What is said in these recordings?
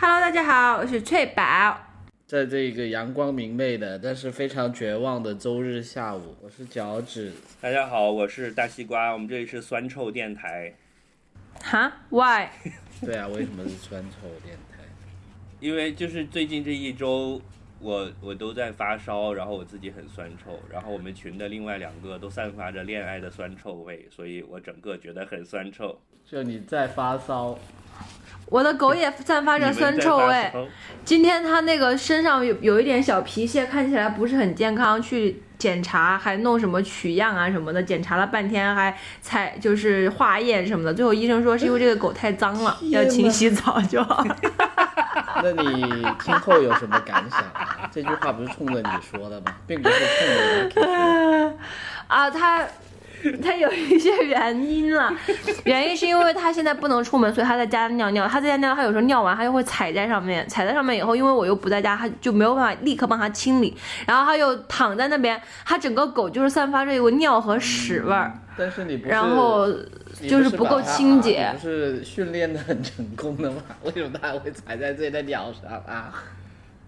Hello，大家好，我是翠宝。在这个阳光明媚的，但是非常绝望的周日下午，我是脚趾。大家好，我是大西瓜，我们这里是酸臭电台。哈？Why？对啊，为什么是酸臭电台？因为就是最近这一周，我我都在发烧，然后我自己很酸臭，然后我们群的另外两个都散发着恋爱的酸臭味，所以我整个觉得很酸臭。就你在发烧，我的狗也散发着酸臭味。今天它那个身上有有一点小皮屑，看起来不是很健康，去检查还弄什么取样啊什么的，检查了半天还采就是化验什么的，最后医生说是因为这个狗太脏了，要勤洗澡就好。那你听后有什么感想？这句话不是冲着你说的吗？并不是冲着 啊，他。他有一些原因了，原因是因为他现在不能出门，所以他在家尿尿。他在家尿，他有时候尿完，他就会踩在上面，踩在上面以后，因为我又不在家，他就没有办法立刻帮他清理。然后他又躺在那边，他整个狗就是散发着一股尿和屎味儿。但是你不，然后就是不够清洁。不是训练的很成功的吗？为什么他还会踩在自己的脚上啊？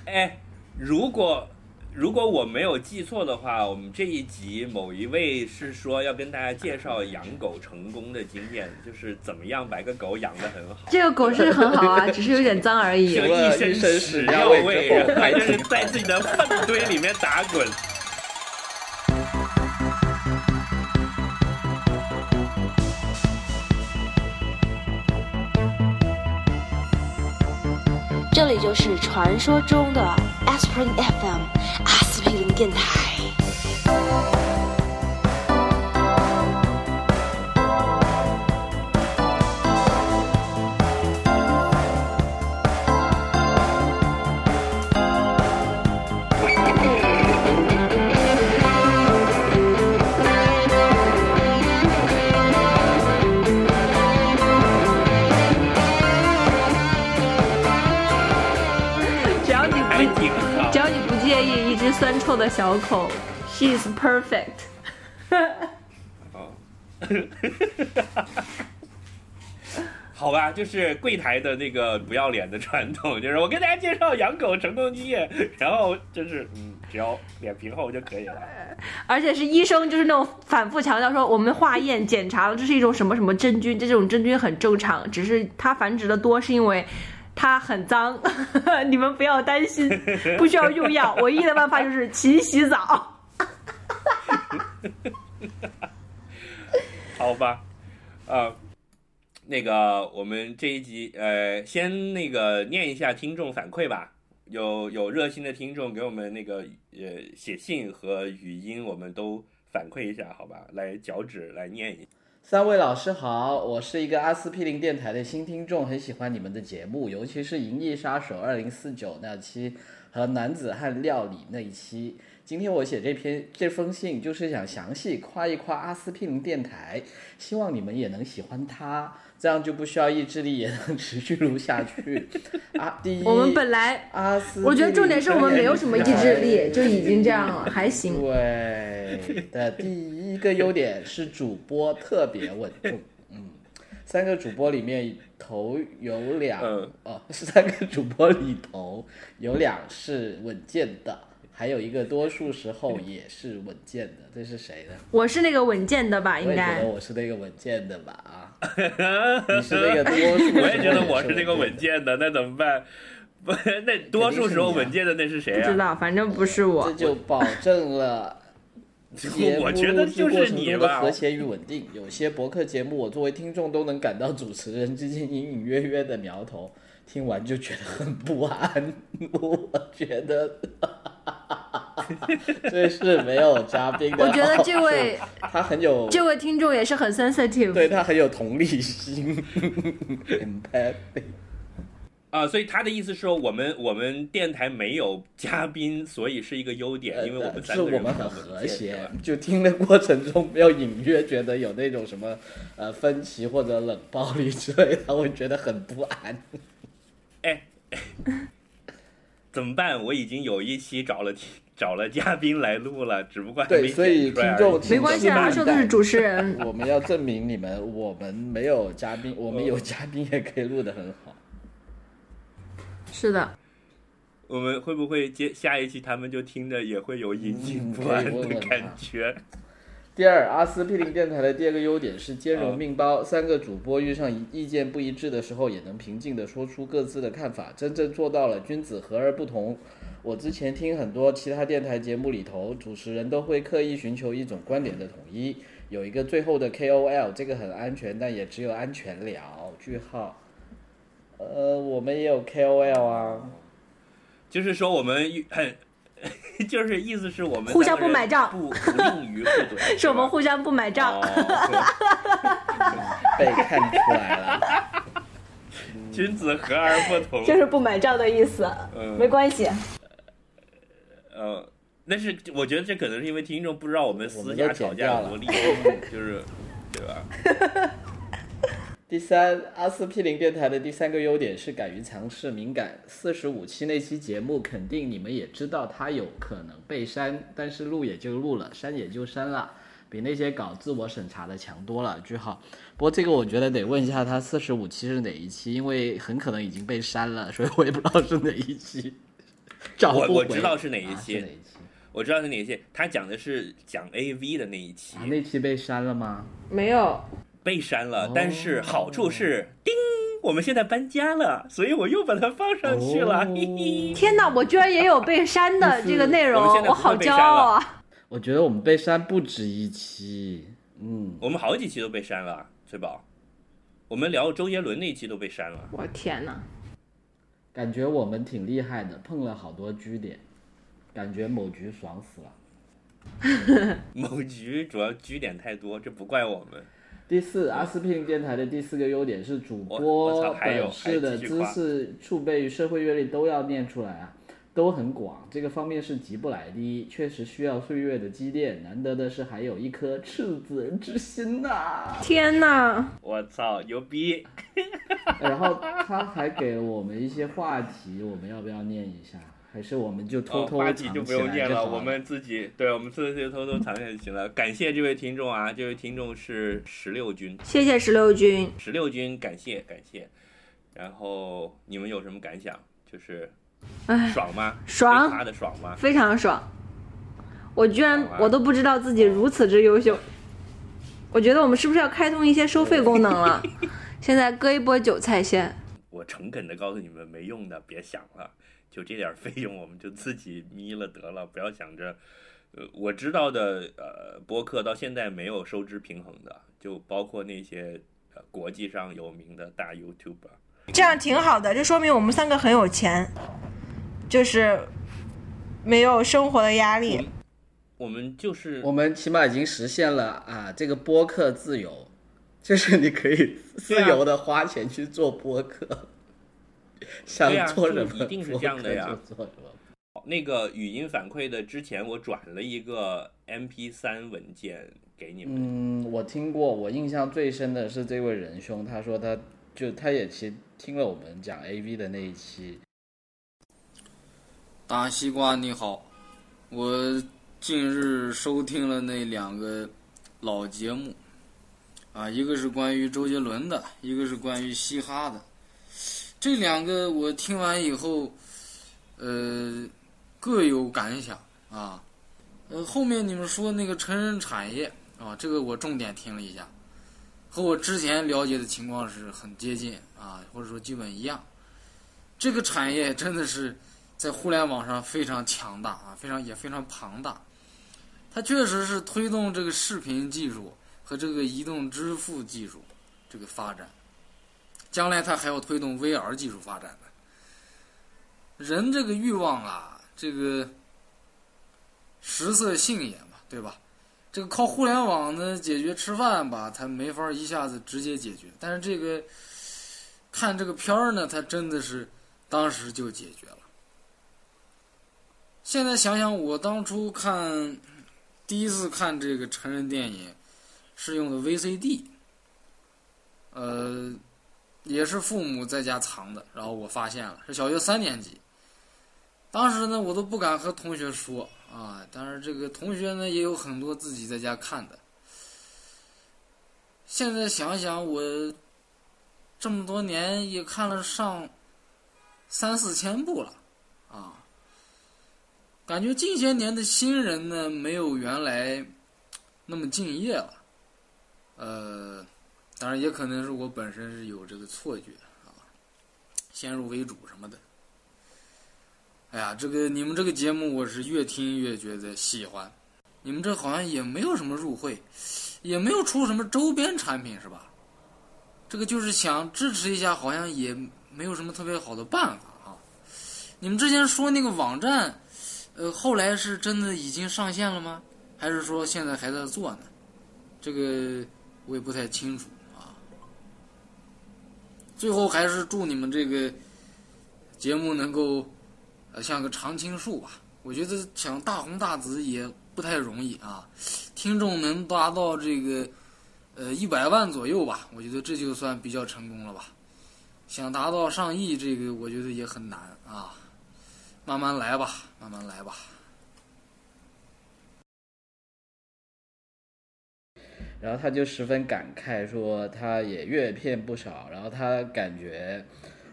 哎，如果。如果我没有记错的话，我们这一集某一位是说要跟大家介绍养狗成功的经验，就是怎么样把一个狗养得很好。这个狗是很好啊，只是有点脏而已。就一身屎尿味，还是在自己的粪堆里面打滚。里就是传说中的 Aspirin FM 阿司匹林电台。酸臭的小口，She is perfect。好吧，就是柜台的那个不要脸的传统，就是我跟大家介绍养狗成功经验，然后就是嗯，只要脸皮厚就可以了。而且是医生，就是那种反复强调说，我们化验检查了，这是一种什么什么真菌，这种真菌很正常，只是它繁殖的多是因为。它很脏，你们不要担心，不需要用药，唯一的办法就是勤洗澡。好吧，呃，那个我们这一集呃，先那个念一下听众反馈吧。有有热心的听众给我们那个呃写信和语音，我们都反馈一下，好吧？来脚趾来念一。三位老师好，我是一个阿司匹林电台的新听众，很喜欢你们的节目，尤其是《银翼杀手二零四九》那期和男子汉料理那一期。今天我写这篇这封信，就是想详细夸一夸阿司匹林电台，希望你们也能喜欢它，这样就不需要意志力也能持续录下去。啊，第一，我们本来阿斯，我觉得重点是我们没有什么意志力，就已经这样了，还行。对的，第一个优点是主播特别稳重，嗯，三个主播里面头有两，哦，三个主播里头有两是稳健的。还有一个多数时候也是稳健的，这是谁呢？我是那个稳健的吧，应该。我也觉得我是那个稳健的吧啊！你是那个多数。我也觉得我是那个稳健的，那怎么办？不，那多数时候稳健的那是谁啊？不知道，反正不是我。这就保证了节目录制过程中的和谐与稳定。有些博客节目，我作为听众都能感到主持人之间隐隐约约的苗头。听完就觉得很不安，我觉得 这是没有嘉宾的。我觉得这位他很有，这位听众也是很 sensitive，对他很有同理心。啊，所以他的意思是说，我们我们电台没有嘉宾，所以是一个优点，因为我们是我们很和谐，就听的过程中没有隐约觉得有那种什么呃分歧或者冷暴力之类的，我觉得很不安。哎，怎么办？我已经有一期找了找了嘉宾来录了，只不过对，所以听众没关系啊，说的是主持人。我们要证明你们，我们没有嘉宾，我们有嘉宾也可以录的很好。是的，我们会不会接下一期他们就听着也会有隐隐嗯不安的感觉？第二，阿司匹林电台的第二个优点是兼啊容并包，三个主播遇上意见不一致的时候，也能平静的说出各自的看法，真正做到了君子和而不同。我之前听很多其他电台节目里头，主持人都会刻意寻求一种观点的统一，有一个最后的 KOL，这个很安全，但也只有安全了。句号。呃，我们也有 KOL 啊，就是说我们很，就是意思是我们互相不买账不不吝于互怼，是我们互相不买账。哦 被看出来了。君子和而不同。就是不买账的意思，嗯没关系。呃，但是我觉得这可能是因为听众不知道我们私下吵架剪掉了有多厉害，就是对吧？第三，阿司匹林电台的第三个优点是敢于尝试敏感。四十五期那期节目，肯定你们也知道它有可能被删，但是录也就录了，删也就删了，比那些搞自我审查的强多了。句号。不过这个我觉得得问一下他四十五期是哪一期，因为很可能已经被删了，所以我也不知道是哪一期。找我我知道是哪一啊期是哪一期我知道是哪一期，他讲的是讲 A V 的那一期啊？那期被删了吗？没有，被删了哦，但是好处是，叮，我们现在搬家了，所以我又把它放上去了，哦嘿嘿。天哪！我居然也有被删的这个内容，我好骄傲啊！我觉得我们被删不止一期。嗯，我们好几期都被删了，翠宝。我们聊周杰伦那一期都被删了，我天哪！感觉我们挺厉害的，碰了好多狙点，感觉某局爽死了。某局主要狙点太多，这不怪我们。第四，阿司匹林电台的第四个优点是主播本事的知识储备与社会阅历都要念出来啊，都很广，这个方面是急不来的，确实需要岁月的积淀。难得的是还有一颗赤子之心呐、天呐！我操，牛逼！然后他还给了我们一些话题，我们要不要念一下？还是我们就偷哦，偷藏起来话题就不用念了，我们自己对，我们自己偷偷藏起来就行了。感谢这位听众啊，这位听众是十六军，谢谢十六军，十六军感谢感谢。然后你们有什么感想？就是哎，爽吗？爽被夸的爽吗？非常爽！我居然我都不知道自己如此之优秀。我觉得我们是不是要开通一些收费功能了？现在割一波韭菜先。我诚恳的告诉你们，没用的，别想了，就这点费用，我们就自己眯了得了，不要想着。呃，我知道的，呃，播客到现在没有收支平衡的，就包括那些呃国际上有名的大 YouTuber。这样挺好的，就说明我们三个很有钱，就是没有生活的压力。我们就是我们起码已经实现了啊，这个播客自由，就是你可以自由的花钱去做播客，想做什么就一定是这样的呀。那个语音反馈的，之前我转了一个 MP 三文件给你们。嗯，我听过，我印象最深的是这位仁兄，他说他就他也其听了我们讲 AV 的那一期，大西瓜你好，我近日收听了那两个老节目，啊，一个是关于周杰伦的，一个是关于嘻哈的。这两个我听完以后，呃，各有感想啊。呃，后面你们说那个成人产业啊，这个我重点听了一下，和我之前了解的情况是很接近啊，或者说基本一样。这个产业真的是。在互联网上非常强大啊，非常也非常庞大。它确实是推动这个视频技术和这个移动支付技术这个发展。将来它还要推动 VR 技术发展的。人这个欲望啊，这个食色性也嘛，对吧？这个靠互联网呢解决吃饭吧，它没法一下子直接解决。但是这个看这个片儿呢，它真的是当时就解决了。现在想想，我当初看第一次看这个成人电影是用的 VCD，呃，也是父母在家藏的，然后我发现了，是小学三年级。当时呢，我都不敢和同学说啊，当然这个同学呢也有很多自己在家看的。现在想想，我这么多年也看了上三四千部了啊。感觉近些年的新人呢，没有原来那么敬业了。呃，当然也可能是我本身是有这个错觉啊，先入为主什么的。哎呀，这个你们这个节目我是越听越觉得喜欢。你们这好像也没有什么入会，也没有出什么周边产品是吧？这个就是想支持一下，好像也没有什么特别好的办法啊。你们之前说那个网站，呃，后来是真的已经上线了吗？还是说现在还在做呢？这个我也不太清楚啊。最后还是祝你们这个节目能够呃像个常青树吧。我觉得想大红大紫也不太容易啊。听众能达到这个呃一百万左右吧，我觉得这就算比较成功了吧。想达到上亿，这个我觉得也很难啊。慢慢来吧，慢慢来吧。然后他就十分感慨说，他也阅片不少，然后他感觉，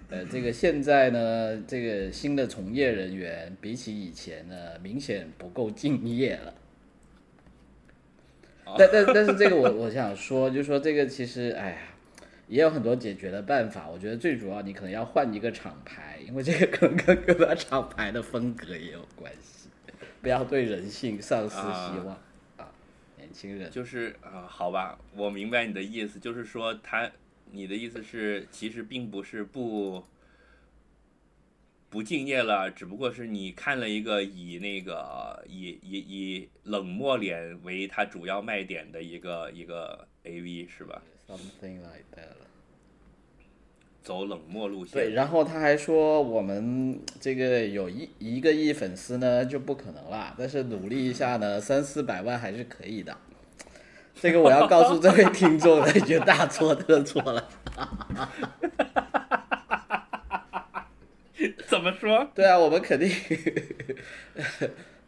呃，这个现在呢，这个新的从业人员比起以前呢，明显不够敬业了。但但但是这个我我想说，就说这个其实，哎呀，也有很多解决的办法。我觉得最主要，你可能要换一个厂牌，因为这个可能跟跟他厂牌的风格也有关系。不要对人性丧失希望啊，年轻人。就是啊、好吧，我明白你的意思，就是说他，你的意思是，其实并不是不不敬业了，只不过是你看了一个以那个以以以冷漠脸为它主要卖点的一个一个 AV 是吧？Something like that. 走冷漠路线。对，然后他还说我们这个有一一个亿粉丝呢就不可能啦，但是努力一下呢，三四百万还是可以的。这个我要告诉这位听众了，你就大错特错了。怎么说？对啊，我们肯定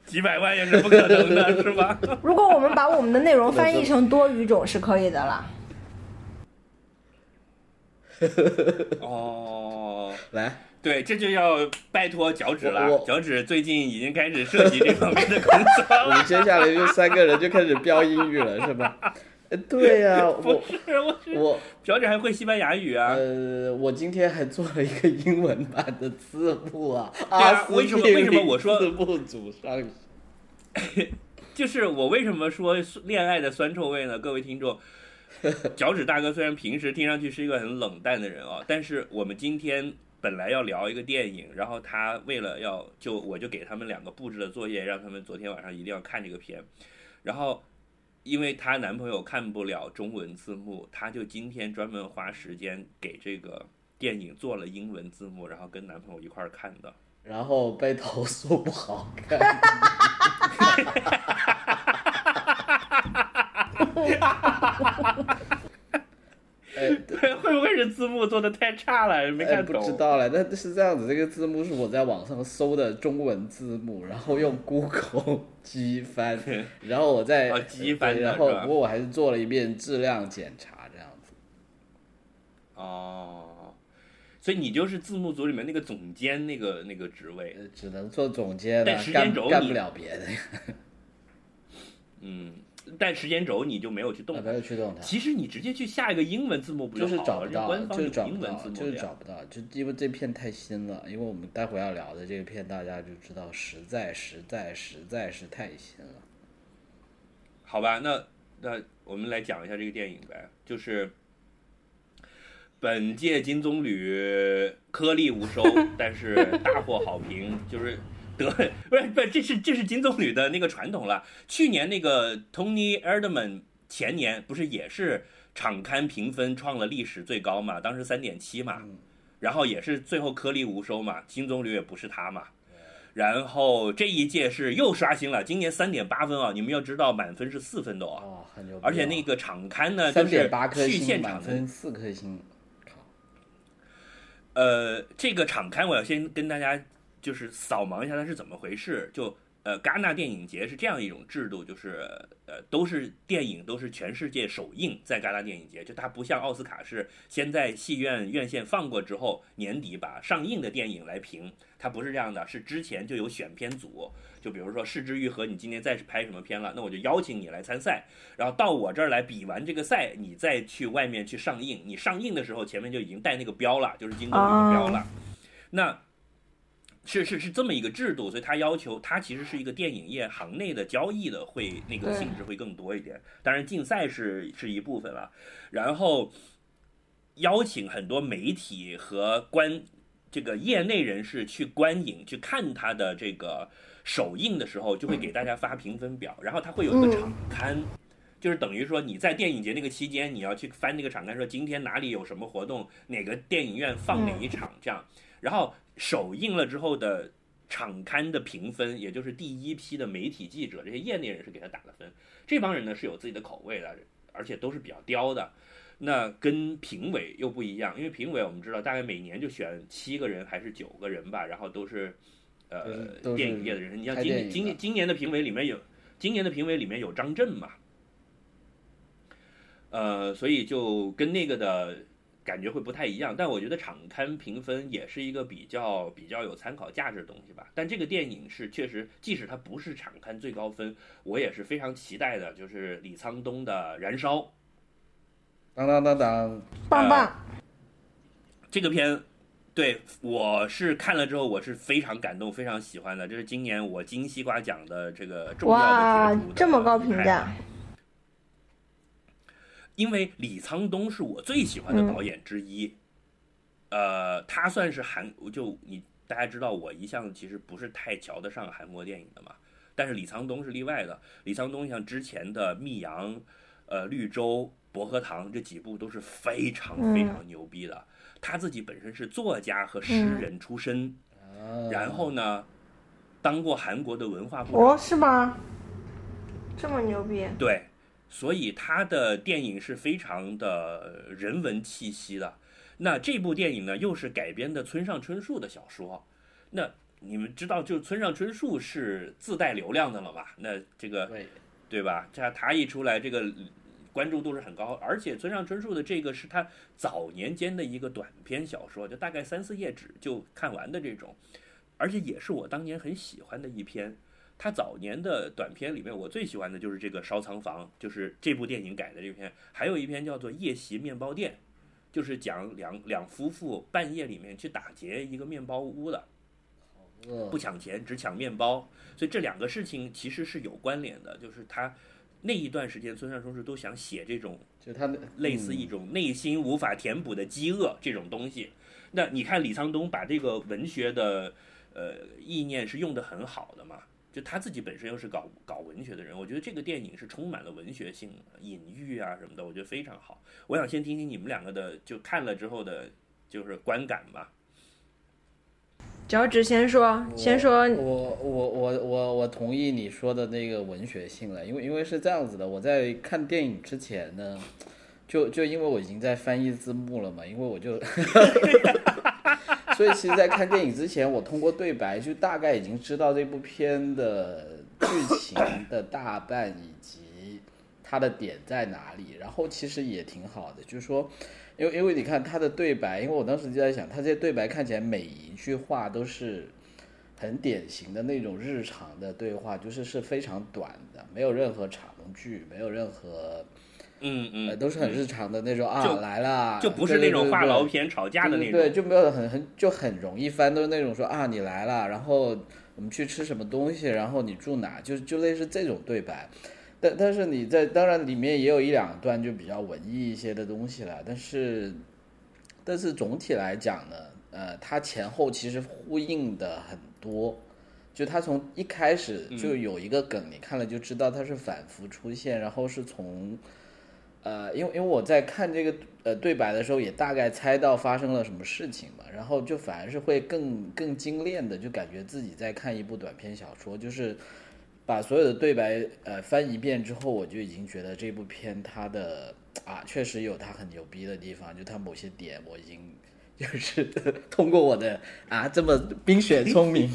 几百万也是不可能的，是吧？如果我们把我们的内容翻译成多语种是可以的啦。哦，来，对，这就要拜托脚趾了。脚趾最近已经开始涉及这方面的工作了。我们接下来就三个人就开始飙英语了，是吧？呃对呀、不我是，我是我脚趾还会西班牙语啊。呃，我今天还做了一个英文版的字幕啊。对啊为什么为什么我说字幕组上 就是我为什么说恋爱的酸臭味呢？各位听众，脚趾大哥虽然平时听上去是一个很冷淡的人啊，但是我们今天本来要聊一个电影，然后他为了要就我就给他们两个布置了作业，让他们昨天晚上一定要看这个片，然后因为她男朋友看不了中文字幕，她就今天专门花时间给这个电影做了英文字幕，然后跟男朋友一块儿看的。然后被投诉不好看。哎，会不会是字幕做的太差了，没哎，看懂？不知道了，那是这样子，这个字幕是我在网上搜的中文字幕，然后用 Google 机翻，然后我再、哦机翻然后不过我还是做了一遍质量检查，这样子。哦，所以你就是字幕组里面那个总监那个那个职位，呃只能做总监但了，时间轴你干干不了别的，嗯，但时间轴你就没有去动啊，它没。有去动它。其实你直接去下一个英文字幕不就是好了？找不到，官方就是有英文找不到，就是找不到，就因为这片太新了，因为我们待会要聊的这个片，大家就知道，实在实在实在是太新了。好吧，那那我们来讲一下这个电影呗，就是本届金棕榈颗粒无收，但是大获好评，就是得 不是不是，这是这是金棕榈的那个传统了。去年那个 Tony Erdman 前年不是也是场刊评分创了历史最高嘛，当时三点七嘛，然后也是最后颗粒无收嘛，金棕榈也不是他嘛。然后这一届是又刷新了，今年三点八分啊！你们要知道满分是四分的哦，哦，很牛！而且那个场刊呢，就是三点八颗去星，满现场分四颗星，呃，这个场刊我要先跟大家就是扫盲一下它是怎么回事。就呃，戛纳电影节是这样一种制度，就是呃，都是电影都是全世界首映在戛纳电影节，就它不像奥斯卡是先在戏院院线放过之后，年底把上映的电影来评，它不是这样的，是之前就有选片组，就比如说《失之愈合》，你今年再拍什么片了，那我就邀请你来参赛，然后到我这儿来比完这个赛，你再去外面去上映，你上映的时候前面就已经带那个标了，就是金棕榈的标了，那。是是是这么一个制度，所以它要求它其实是一个电影业行内的交易的，会那个性质会更多一点。当然竞赛是是一部分了，然后邀请很多媒体和观这个业内人士去观影去看他的这个首映的时候，就会给大家发评分表，然后它会有一个场刊。就是等于说你在电影节那个期间，你要去翻那个场刊，说今天哪里有什么活动，哪个电影院放哪一场这样，然后首映了之后的场刊的评分，也就是第一批的媒体记者这些业内人士给他打的分，这帮人呢是有自己的口味的，而且都是比较刁的。那跟评委又不一样，因为评委我们知道大概每年就选七个人还是九个人吧，然后都是呃电影业的人。你像今今今年的评委里面有今年的评委里面有张震嘛，呃，所以就跟那个的感觉会不太一样。但我觉得场刊评分也是一个比较比较有参考价值的东西吧。但这个电影是确实，即使它不是场刊最高分，我也是非常期待的，就是李沧东的《燃烧》当当当当，棒棒，这个片。对，我是看了之后，我是非常感动，非常喜欢的。这是今年我金西瓜奖的这个重要的这么高评价行因为李沧东是我最喜欢的导演之一，呃，他算是韩，就你大家知道，我一向其实不是太瞧得上韩国电影的嘛，但是李沧东是例外的。李沧东像之前的《密阳》、呃《绿洲》、《薄荷糖》这几部都是非常非常牛逼的。他自己本身是作家和诗人出身，啊然后呢，当过韩国的文化部长。哦，是吗？这么牛逼？对，所以他的电影是非常的人文气息的。那这部电影呢，又是改编的村上春树的小说。那你们知道，就村上春树是自带流量的了吧？那这个对，对吧？这他一出来，这个关注度是很高，而且村上春树的这个是他早年间的一个短篇小说，就大概三四页纸就看完的这种，而且也是我当年很喜欢的一篇。他早年的短片里面，我最喜欢的就是这个《烧仓房》，就是这部电影改的这篇，还有一篇叫做《夜袭面包店》，就是讲两两夫妇半夜里面去打劫一个面包屋的，呃不抢钱，只抢面包。所以这两个事情其实是有关联的，就是他那一段时间，村上春树都想写这种就他们类似一种内心无法填补的饥饿这种东西。那你看李沧东把这个文学的呃意念是用的很好的嘛？就他自己本身又是搞搞文学的人，我觉得这个电影是充满了文学性、隐喻啊什么的，我觉得非常好。我想先听听你们两个的，就看了之后的，就是观感吧。脚趾先说，先说我我我我我同意你说的那个文学性了，因为因为是这样子的，我在看电影之前呢，就就因为我已经在翻译字幕了嘛，因为我就，所以其实，在看电影之前，我通过对白就大概已经知道这部片的剧情的大半以及它的点在哪里，然后其实也挺好的，就是说。因为因为你看他的对白，因为我当时就在想，他这些对白看起来每一句话都是很典型的那种日常的对话，就是是非常短的，没有任何长句，没有任何嗯嗯，呃，都是很日常的那种啊来了，就不是那种话对痨片吵架的那种。对对，就没有很很就很容易翻，都是那种说啊你来了，然后我们去吃什么东西，然后你住哪，就就类似这种对白。但但是你在当然里面也有一两段就比较文艺一些的东西了，但是但是总体来讲呢，呃，它前后其实呼应的很多。就它从一开始就有一个梗，你看了就知道它是反复出现，然后是从呃，因为因为我在看这个呃对白的时候，也大概猜到发生了什么事情嘛，然后就反而是会更更精炼的，就感觉自己在看一部短篇小说，就是把所有的对白呃翻一遍之后，我就已经觉得这部片它的啊确实有它很牛逼的地方，就它某些点我已经就是通过我的啊这么冰雪聪明，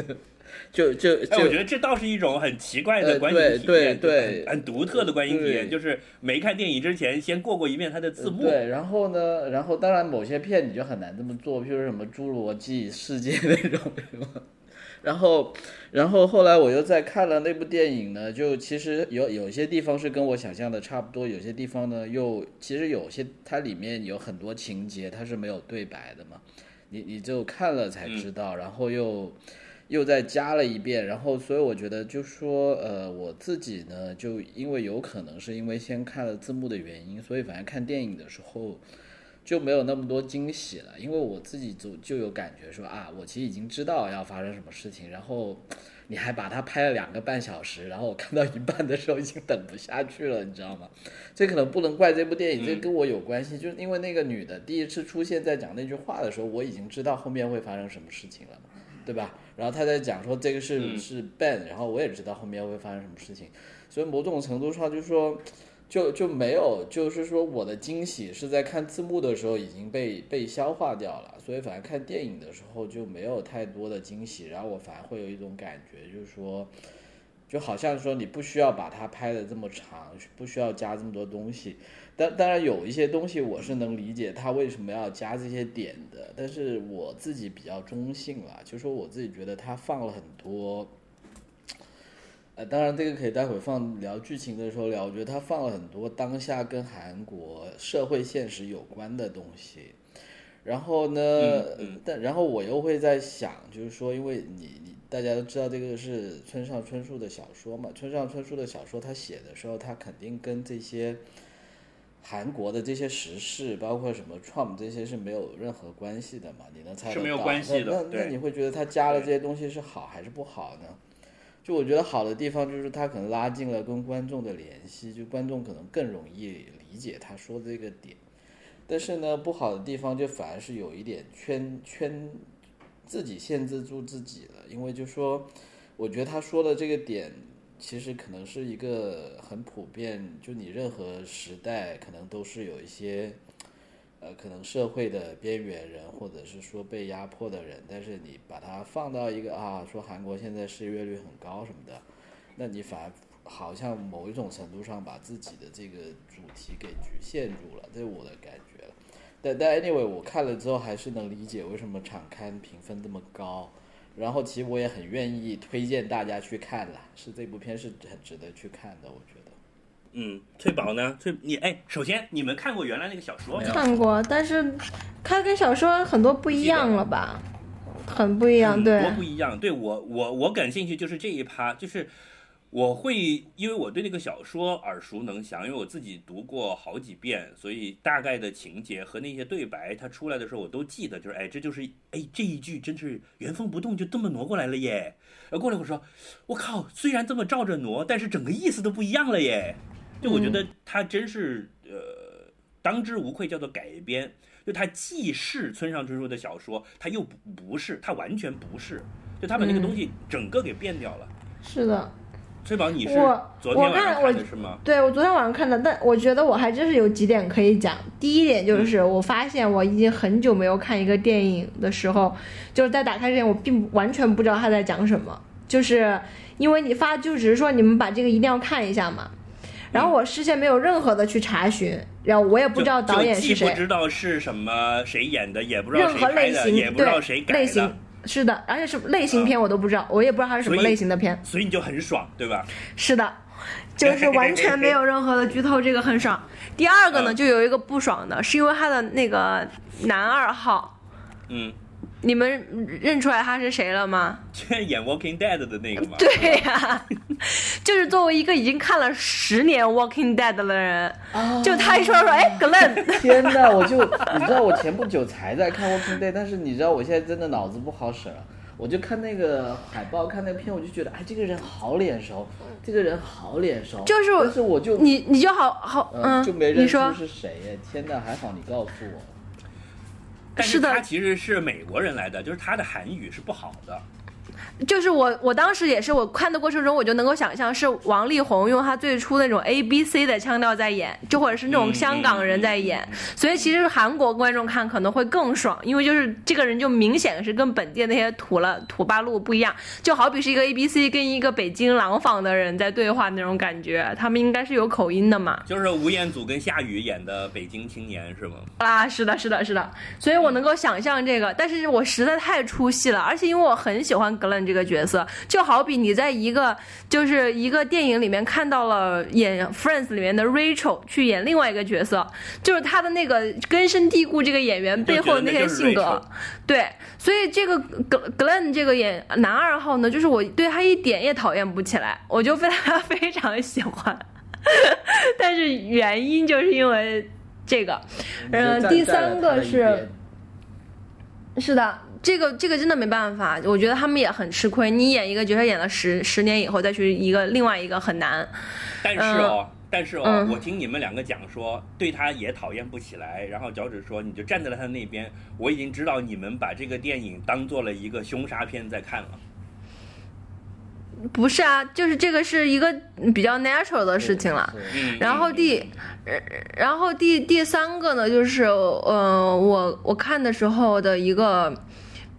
就就哎，我觉得这倒是一种很奇怪的呃观影体对验，对对很很独特的观影体验，就是没看电影之前先过过一遍它的字幕。对，然后呢，然后当然某些片你就很难这么做，譬如什么《侏罗纪世界》那种，是吧？然后，然后后来我又再看了那部电影呢，就其实有有些地方是跟我想象的差不多，有些地方呢又其实有些它里面有很多情节它是没有对白的嘛，你你就看了才知道，然后又又再加了一遍，然后所以我觉得就说呃我自己呢，就因为有可能是因为先看了字幕的原因，所以反正看电影的时候。就没有那么多惊喜了，因为我自己就就有感觉说啊，我其实已经知道要发生什么事情，然后你还把它拍了两个半小时，然后我看到一半的时候已经等不下去了，你知道吗？这可能不能怪这部电影，这跟我有关系，就是因为那个女的第一次出现在讲那句话的时候，我已经知道后面会发生什么事情了嘛，对吧？然后她在讲说这个是、嗯是 Ben，然后我也知道后面会发生什么事情，所以某种程度上就是说。就就没有，就是说我的惊喜是在看字幕的时候已经被被消化掉了，所以反正看电影的时候就没有太多的惊喜，然后我反而会有一种感觉，就是说，就好像说你不需要把它拍的这么长，不需要加这么多东西。但当然有一些东西我是能理解他为什么要加这些点的，但是我自己比较中性了，就说我自己觉得他放了很多。呃，当然这个可以待会放聊剧情的时候聊。我觉得他放了很多当下跟韩国社会现实有关的东西。然后呢，嗯嗯但然后我又会在想，就是说，因为你你大家都知道这个是村上春树的小说嘛，村上春树的小说他写的时候，他肯定跟这些韩国的这些时事，包括什么 Trump 这些是没有任何关系的嘛？你能猜得到？是没有关系的那那那你会觉得他加了这些东西是好还是不好呢？就我觉得好的地方就是他可能拉近了跟观众的联系，就观众可能更容易理解他说这个点。但是呢，不好的地方就反而是有一点圈圈自己限制住自己了，因为就说，我觉得他说的这个点，其实可能是一个很普遍，就你任何时代可能都是有一些，呃，可能社会的边缘人，或者是说被压迫的人，但是你把它放到一个啊，说韩国现在失业率很高什么的，那你反而好像某一种程度上把自己的这个主题给局限住了，这是我的感觉。但但 anyway，我看了之后还是能理解为什么场刊评分这么高，然后其实我也很愿意推荐大家去看啦，是这部片是很值得去看的，我觉得。嗯，翠宝呢？翠你哎，首先你们看过原来那个小说没有？看过，但是它跟小说很多不一样了吧？很不一样，对。多不一样。对我我我感兴趣就是这一趴，就是我会因为我对那个小说耳熟能详，因为我自己读过好几遍，所以大概的情节和那些对白，它出来的时候我都记得，就是哎，这就是哎这一句真是原封不动就这么挪过来了耶。然后过来我说，我靠，虽然这么照着挪，但是整个意思都不一样了耶。就我觉得他真是呃当之无愧叫做改编。就它既是村上春树的小说，它又不不是，它完全不是。就他把那个东西整个给变掉了。是的，崔宝，你是昨天晚上看的是吗？对我昨天晚上看的，但我觉得我还真是有几点可以讲。第一点就是，我发现我已经很久没有看一个电影的时候，就是在打开之前，我并不完全不知道他在讲什么，就是因为你发就只是说你们把这个一定要看一下嘛。然后我事先没有任何的去查询，然后我也不知道导演是谁不，知道是什么谁演的，也不知道任何类型也不知道对谁改类型的，是的，而且是类型片我都不知道，我也不知道它是什么类型的片。所以你就很爽，对吧？是的，就是完全没有任何的剧透，这个很爽。第二个呢，嗯就有一个不爽的，是因为他的那个男二号，嗯，你们认出来他是谁了吗？就演《Walking Dead》的那个吗。对呀、就是作为一个已经看了十年《Walking Dead》的人，就他一说说，哎，Glenn，天呐，我就你知道，我前不久才在看《Walking Dead》，但是你知道我现在真的脑子不好使了。我就看那个海报，看那个片，我就觉得，哎，这个人好脸熟，这个人好脸熟。就是但是我就你你就好好，嗯，就没你认出说是谁耶。天呐，还好你告诉我。但是他其实是美国人来的，就是他的韩语是不好的。就是我，我当时也是，我看的过程中，我就能够想象是王力宏用他最初那种 A B C 的腔调在演，就或者是那种香港人在演，所以其实韩国观众看可能会更爽，因为就是这个人就明显是跟本地那些土了土八路不一样，就好比是一个 A B C 跟一个北京廊坊的人在对话那种感觉，他们应该是有口音的嘛。就是吴彦祖跟夏雨演的北京青年是吗？啊，是的，是的，是的，所以我能够想象这个，但是我实在太出戏了，而且因为我很喜欢格伦这个角色，就好比你在一个就是一个电影里面看到了演 Friends 里面的 Rachel 去演另外一个角色，就是他的那个根深蒂固这个演员背后的那些性格，对，所以这个格格伦这个演男二号呢，就是我对他一点也讨厌不起来，我就非他 非常喜欢，但是原因就是因为这个。嗯，第三个是，是的，这个这个真的没办法，我觉得他们也很吃亏。你演一个角色演了十十年以后再去一个另外一个很难。但是哦，但是哦，嗯我听你们两个讲说，对他也讨厌不起来。然后脚趾说，你就站在了他那边。我已经知道你们把这个电影当做了一个凶杀片在看了。不是啊，就是这个是一个比较 natural 的事情了。嗯，然后第，呃然后第第三个呢，就是呃，我我看的时候的一个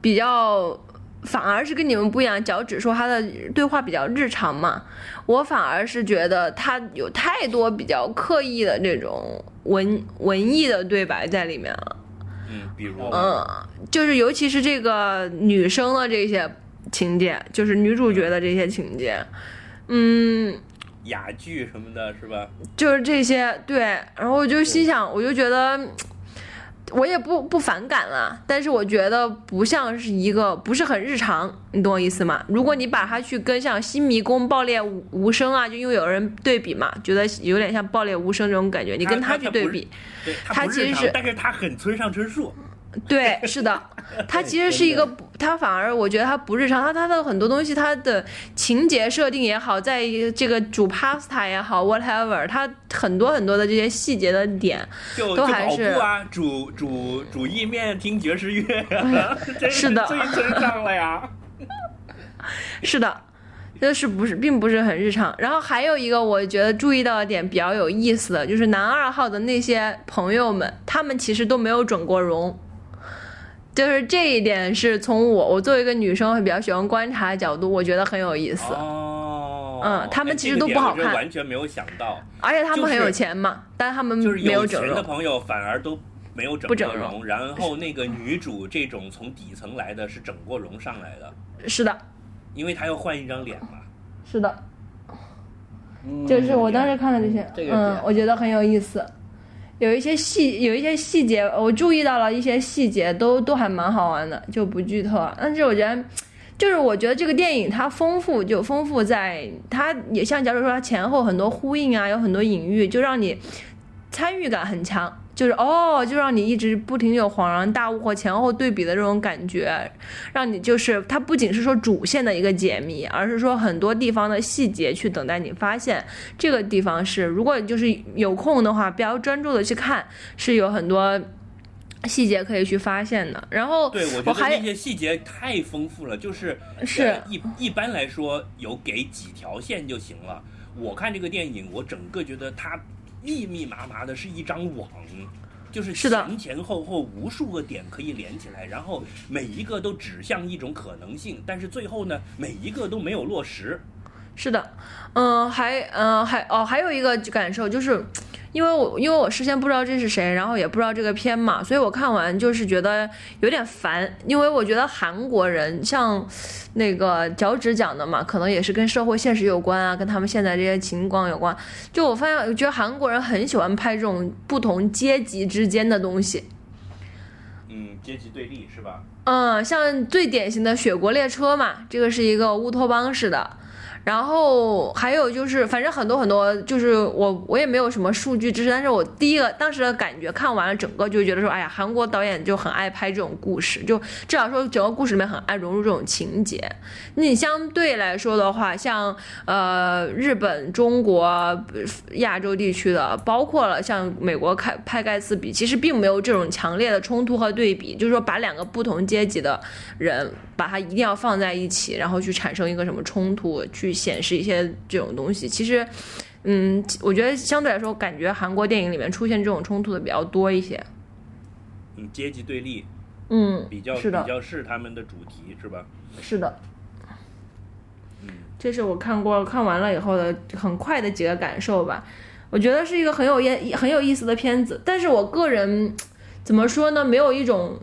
比较，反而是跟你们不一样。脚趾说他的对话比较日常嘛，我反而是觉得他有太多比较刻意的这种文文艺的对白在里面了。嗯，比如嗯，就是尤其是这个女生的这些情节，就是女主角的这些情节，嗯。哑剧什么的，是吧？就是这些，对，然后我就心想，我就觉得，我也不不反感了，但是我觉得不像是一个不是很日常，你懂我意思吗？如果你把它去跟像《新迷宫》《爆裂无无声》啊，就因为有人对比嘛，觉得有点像《爆裂无声》这种感觉，你跟它它不是去对比，他其实是但是他很村上春树。对，是的，它其实是一个不，它反而我觉得它不日常，它它的很多东西，它的情节设定也好，在这个煮 pasta 也好，whatever，它很多很多的这些细节的点，都还是步啊，煮煮煮意面，听爵士乐 是的最村上了呀。是的，这是不是并不是很日常。然后还有一个我觉得注意到的点比较有意思的，就是男二号的那些朋友们，他们其实都没有整过容。就是这一点是从我我作为一个女生会比较喜欢观察的角度，我觉得很有意思。哦，嗯他们哎其实都不好看完全没有想到，而且他们很有钱嘛，但他们就是没有整容。钱的朋友反而都没有整过容然后那个女主这种从底层来的是整过容上来的，是的，因为她要换一张脸嘛。是的，嗯就是我当时看了这些，这个，嗯我觉得很有意思。有一些细，有一些细节，我注意到了一些细节，都都还蛮好玩的，就不剧透啊。但是我觉得，就是我觉得这个电影它丰富，就丰富在它也像假如说它前后很多呼应啊，有很多隐喻，就让你参与感很强。就是哦，就让你一直不停有恍然大悟或前后对比的这种感觉，让你就是它不仅是说主线的一个解谜，而是说很多地方的细节去等待你发现。这个地方是，如果就是有空的话，比较专注的去看，是有很多细节可以去发现的。然后对，我觉得那些细节太丰富了，就是是呃一一般来说有给几条线就行了。我看这个电影，我整个觉得它密密麻麻的是一张网，就是前前后后无数个点可以连起来，然后每一个都指向一种可能性，但是最后呢，每一个都没有落实。是的，嗯，还嗯还哦还有一个感受就是，因为我因为我事先不知道这是谁，然后也不知道这个片嘛，所以我看完就是觉得有点烦，因为我觉得韩国人像那个脚趾讲的嘛，可能也是跟社会现实有关啊，跟他们现在这些情况有关。就我发现，我觉得韩国人很喜欢拍这种不同阶级之间的东西。嗯，阶级对立是吧？嗯，像最典型的《雪国列车》嘛，这个是一个乌托邦式的。然后还有就是，反正很多很多，就是我我也没有什么数据支持，但是我第一个当时的感觉看完了整个就觉得说，哎呀，韩国导演就很爱拍这种故事，就至少说整个故事里面很爱融入这种情节。你相对来说的话，像呃日本、中国、亚洲地区的，包括了像美国开拍盖茨比，其实并没有这种强烈的冲突和对比，就是说把两个不同阶级的人，把它一定要放在一起，然后去产生一个什么冲突，去显示一些这种东西。其实，嗯，我觉得相对来说，感觉韩国电影里面出现这种冲突的比较多一些。嗯，阶级对立嗯，比较是的比较是他们的主题是吧？是的。嗯，这是我看过看完了以后的很快的几个感受吧。我觉得是一个很有意很有意思的片子，但是我个人怎么说呢，没有一种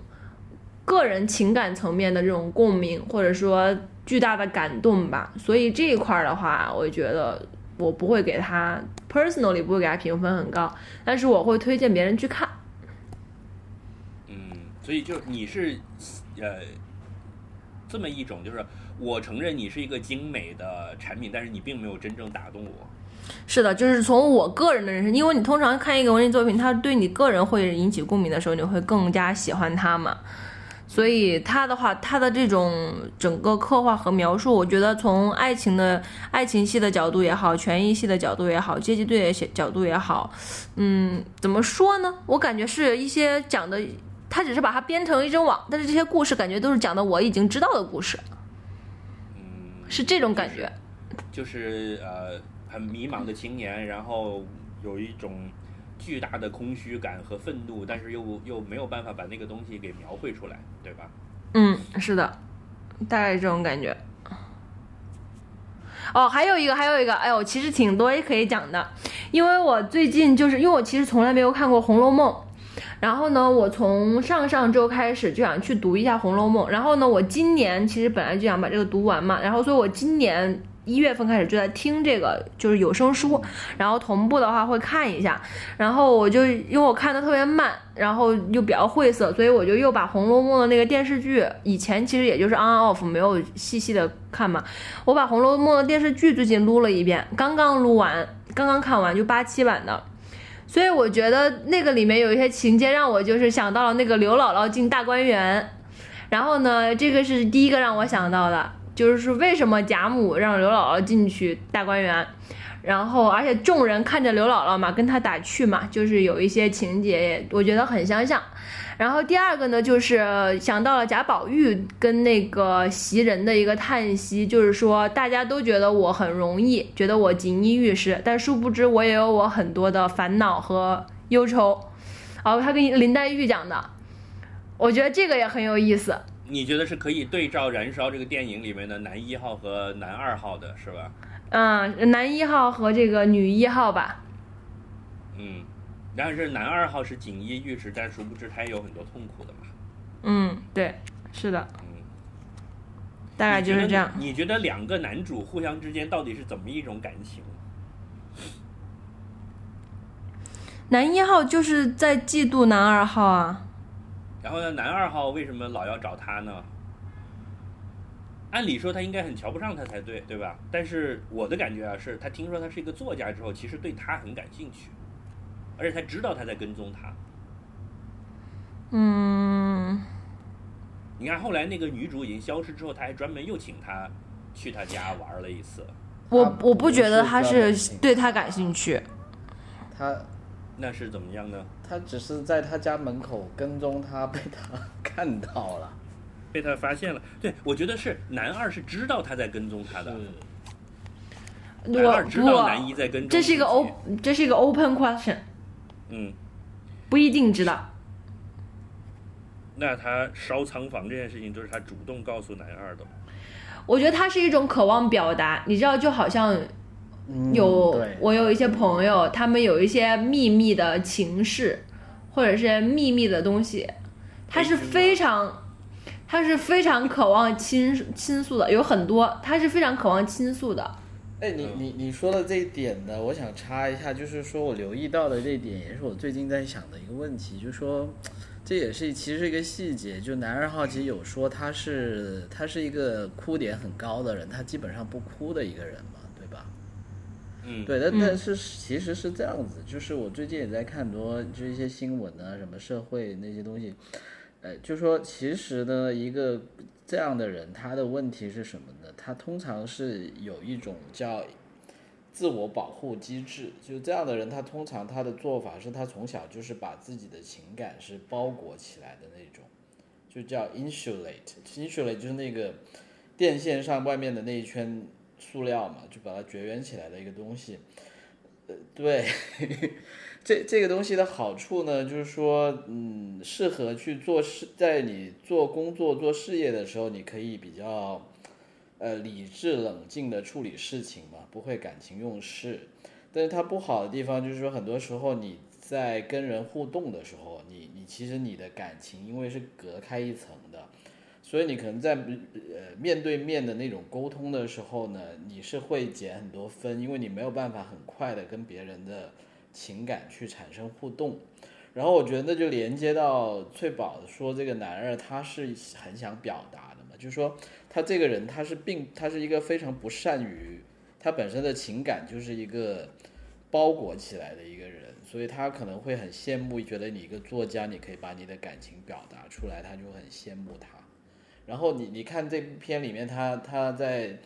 个人情感层面的这种共鸣，或者说巨大的感动吧。所以这一块儿的话，我觉得我不会给他 personally 不会给他评分很高，但是我会推荐别人去看。嗯，所以就你是呃这么一种，就是我承认你是一个精美的产品，但是你并没有真正打动我。是的，就是从我个人的人生，因为你通常看一个文艺作品，它对你个人会引起共鸣的时候，你会更加喜欢它嘛。所以他的话，他的这种整个刻画和描述，我觉得从爱情的爱情戏的角度也好，权益戏的角度也好，阶级对的角度也好，嗯，怎么说呢？我感觉是一些讲的，他只是把它编成一张网，但是这些故事感觉都是讲的我已经知道的故事，嗯，是这种感觉。就是呃很迷茫的青年，然后有一种巨大的空虚感和愤怒，但是又又没有办法把那个东西给描绘出来，对吧？嗯，是的，大概这种感觉。哦，还有一个，还有一个，哎呦，其实挺多也可以讲的，因为我最近就是因为我其实从来没有看过《红楼梦》，然后呢，我从上上周开始就想去读一下《红楼梦》，然后呢，我今年其实本来就想把这个读完嘛，然后所以我今年一月份开始就在听这个就是有声书，然后同步的话会看一下，然后我就因为我看的特别慢，然后又比较晦涩，所以我就又把《红楼梦》的那个电视剧，以前其实也就是 on off 没有细细的看嘛，我把《红楼梦》的电视剧最近撸了一遍，刚刚撸完，刚刚看完就八七版的。所以我觉得那个里面有一些情节让我就是想到了那个刘姥姥进大观园，然后呢，这个是第一个让我想到的，就是为什么贾母让刘姥姥进去大观园，然后而且众人看着刘姥姥嘛，跟她打趣嘛，就是有一些情节，我觉得很相像。然后第二个呢，就是想到了贾宝玉跟那个袭人的一个叹息，就是说大家都觉得我很容易，觉得我锦衣玉食，但殊不知我也有我很多的烦恼和忧愁。哦，他跟林黛玉讲的，我觉得这个也很有意思。你觉得是可以对照《燃烧》这个电影里面的男一号和男二号的，是吧？嗯，男一号和这个女一号吧。嗯，但是男二号是锦衣玉食，但殊不知他也有很多痛苦的嘛。嗯，对，是的，嗯，大概就是这样。你你觉得两个男主互相之间到底是怎么一种感情？男一号就是在嫉妒男二号啊。然后呢，男二号为什么老要找他呢？按理说他应该很瞧不上他才对，对吧？但是我的感觉啊，是他听说他是一个作家之后，其实对他很感兴趣，而且他知道他在跟踪他。嗯，你看后来那个女主已经消失之后，他还专门又请他去他家玩了一次，我我不觉得他是对他感兴趣。他那是怎么样呢？他只是在他家门口跟踪他，被他看到了。被他发现了。对，我觉得是男二是知道他在跟踪他的，男二我知道男一在跟踪这是一个 o 这是一个 open question，嗯，不一定知道。那他烧仓房这件事情，就是他主动告诉男二的。我觉得他是一种渴望表达，你知道，就好像嗯有、我有一些朋友，他们有一些秘密的情事，或者是秘密的东西，他是非常，他是非常渴望倾倾诉的，有很多，他是非常渴望倾诉的。哎，你你你说的这一点呢，我想插一下，就是说我留意到的这一点，也是我最近在想的一个问题，就是说，这也是其实是一个细节，就男二号其实有说他是他是一个哭点很高的人，他基本上不哭的一个人嘛？嗯，对，但但是其实是这样子，就是我最近也在看很多就一些新闻啊，什么社会那些东西，呃，就说其实呢，一个这样的人，他的问题是什么呢？他通常是有一种叫自我保护机制，就这样的人，他通常他的做法是他从小就是把自己的情感是包裹起来的那种，就叫 insulate，insulate 就是那个电线上外面的那一圈塑料嘛，就把它绝缘起来的一个东西。呃，对，这这个东西的好处呢，就是说，嗯，适合去做事，在你做工作、做事业的时候，你可以比较，呃，理智冷静的处理事情嘛，不会感情用事。但是它不好的地方就是说，很多时候你在跟人互动的时候，你你其实你的感情因为是隔开一层的，所以你可能在呃面对面的那种沟通的时候呢，你是会减很多分，因为你没有办法很快的跟别人的情感去产生互动。然后我觉得那就连接到翠宝说这个男二他是很想表达的嘛，就是说他这个人他是并他是一个非常不善于他本身的情感就是一个包裹起来的一个人，所以他可能会很羡慕，觉得你一个作家你可以把你的感情表达出来，他就很羡慕他。然后你你看这部片里面他他在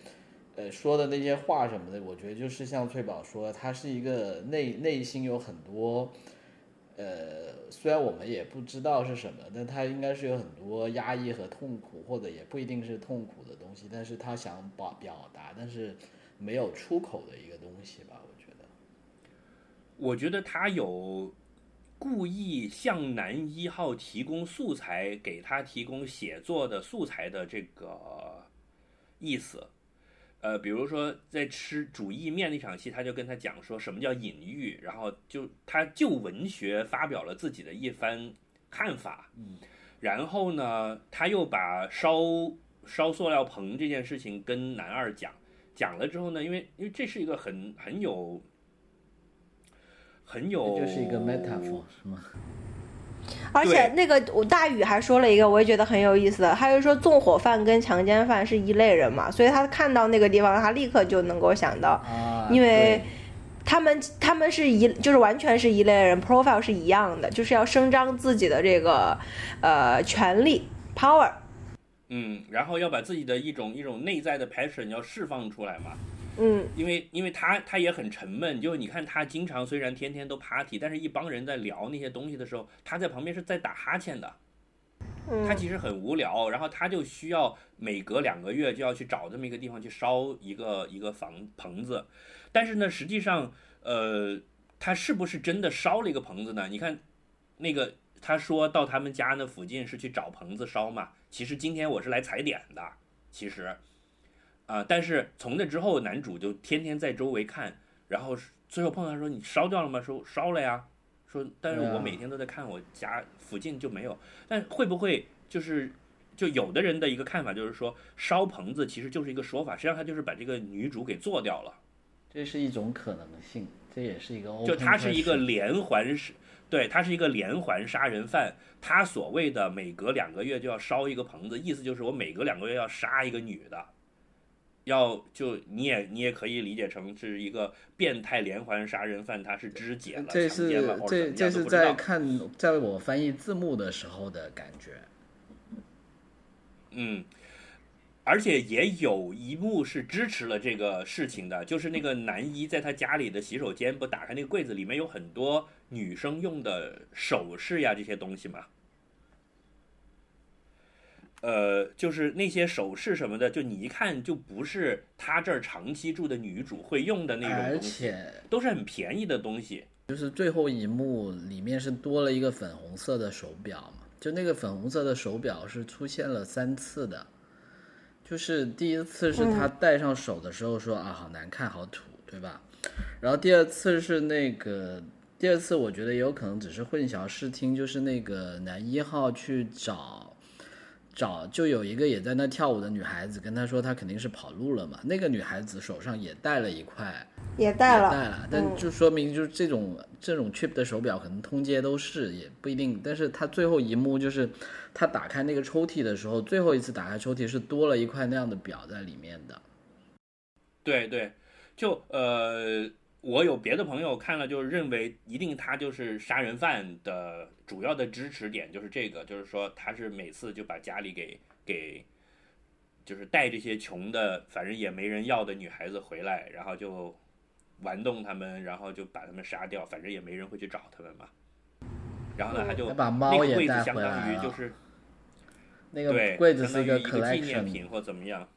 呃说的那些话什么的，我觉得就是像翠宝说，他是一个内内心有很多呃，虽然我们也不知道是什么，但他应该是有很多压抑和痛苦，或者也不一定是痛苦的东西，但是他想表表达，但是没有出口的一个东西吧，我觉得。我觉得他有故意向男一号提供素材，给他提供写作的素材的这个意思。呃，比如说在吃煮意面那场戏，他就跟他讲说什么叫隐喻，然后就他就文学发表了自己的一番看法。嗯，然后呢，他又把烧烧塑料棚这件事情跟男二讲，讲了之后呢，因为因为这是一个很很有很有，这就是一个 metaphor 是吗？而且那个我大宇还说了一个，我也觉得很有意思的，他就说纵火犯跟强奸犯是一类人嘛，所以他看到那个地方，他立刻就能够想到，啊，因为他们他们是一就是完全是一类人，profile 是一样的，就是要声张自己的这个呃权利 power。嗯，然后要把自己的一种一种内在的 passion 要释放出来嘛。嗯，因为因为他他也很沉闷，就是你看他经常虽然天天都 party，但是一帮人在聊那些东西的时候，他在旁边是在打哈欠的。他其实很无聊，然后他就需要每隔两个月就要去找这么一个地方去烧一个一个房棚子，但是呢，实际上，呃，他是不是真的烧了一个棚子呢？你看，那个他说到他们家那附近是去找棚子烧嘛，其实今天我是来踩点的，其实，啊、但是从那之后，男主就天天在周围看，然后最后碰到他说你烧掉了吗？说烧了呀，说但是我每天都在看我家附近就没有，但会不会就是就有的人的一个看法就是说烧棚子其实就是一个说法，实际上他就是把这个女主给做掉了，这是一种可能性，这也是一个就他是一个连环是。对他是一个连环杀人犯，他所谓的每隔两个月就要烧一个棚子，意思就是我每隔两个月要杀一个女的，要就你也你也可以理解成是一个变态连环杀人犯，他是肢解了、这强奸了这这是在看在我翻译字幕的时候的感觉。嗯，而且也有一幕是支持了这个事情的，就是那个男一在他家里的洗手间不打开那个柜子，里面有很多女生用的首饰呀这些东西嘛。呃，就是那些首饰什么的，就你一看就不是他这儿长期住的女主会用的那种而东西，且都是很便宜的东西。就是最后一幕里面是多了一个粉红色的手表嘛，就那个粉红色的手表是出现了三次的，就是第一次是他戴上手的时候说、啊好难看好土，对吧？然后第二次是那个第二次我觉得也有可能只是混淆视听，就是那个男一号去找找就有一个也在那跳舞的女孩子跟他说，她肯定是跑路了嘛。那个女孩子手上也带了一块，也带了，也带了，但嗯就说明就是这种这种 chip 的手表可能通街都是，也不一定。但是他最后一幕就是他打开那个抽屉的时候，最后一次打开抽屉是多了一块那样的表在里面的。对对，就呃，我有别的朋友看了，就认为一定他就是杀人犯的主要的支持点就是这个，就是说他是每次就把家里给给，就是带这些穷的，反正也没人要的女孩子回来，然后就玩弄他们，然后就把他们杀掉，反正也没人会去找他们嘛。然后呢，他就把那猫也个柜子相当于就是那个对，柜子是个相当于一个纪念品或怎么样。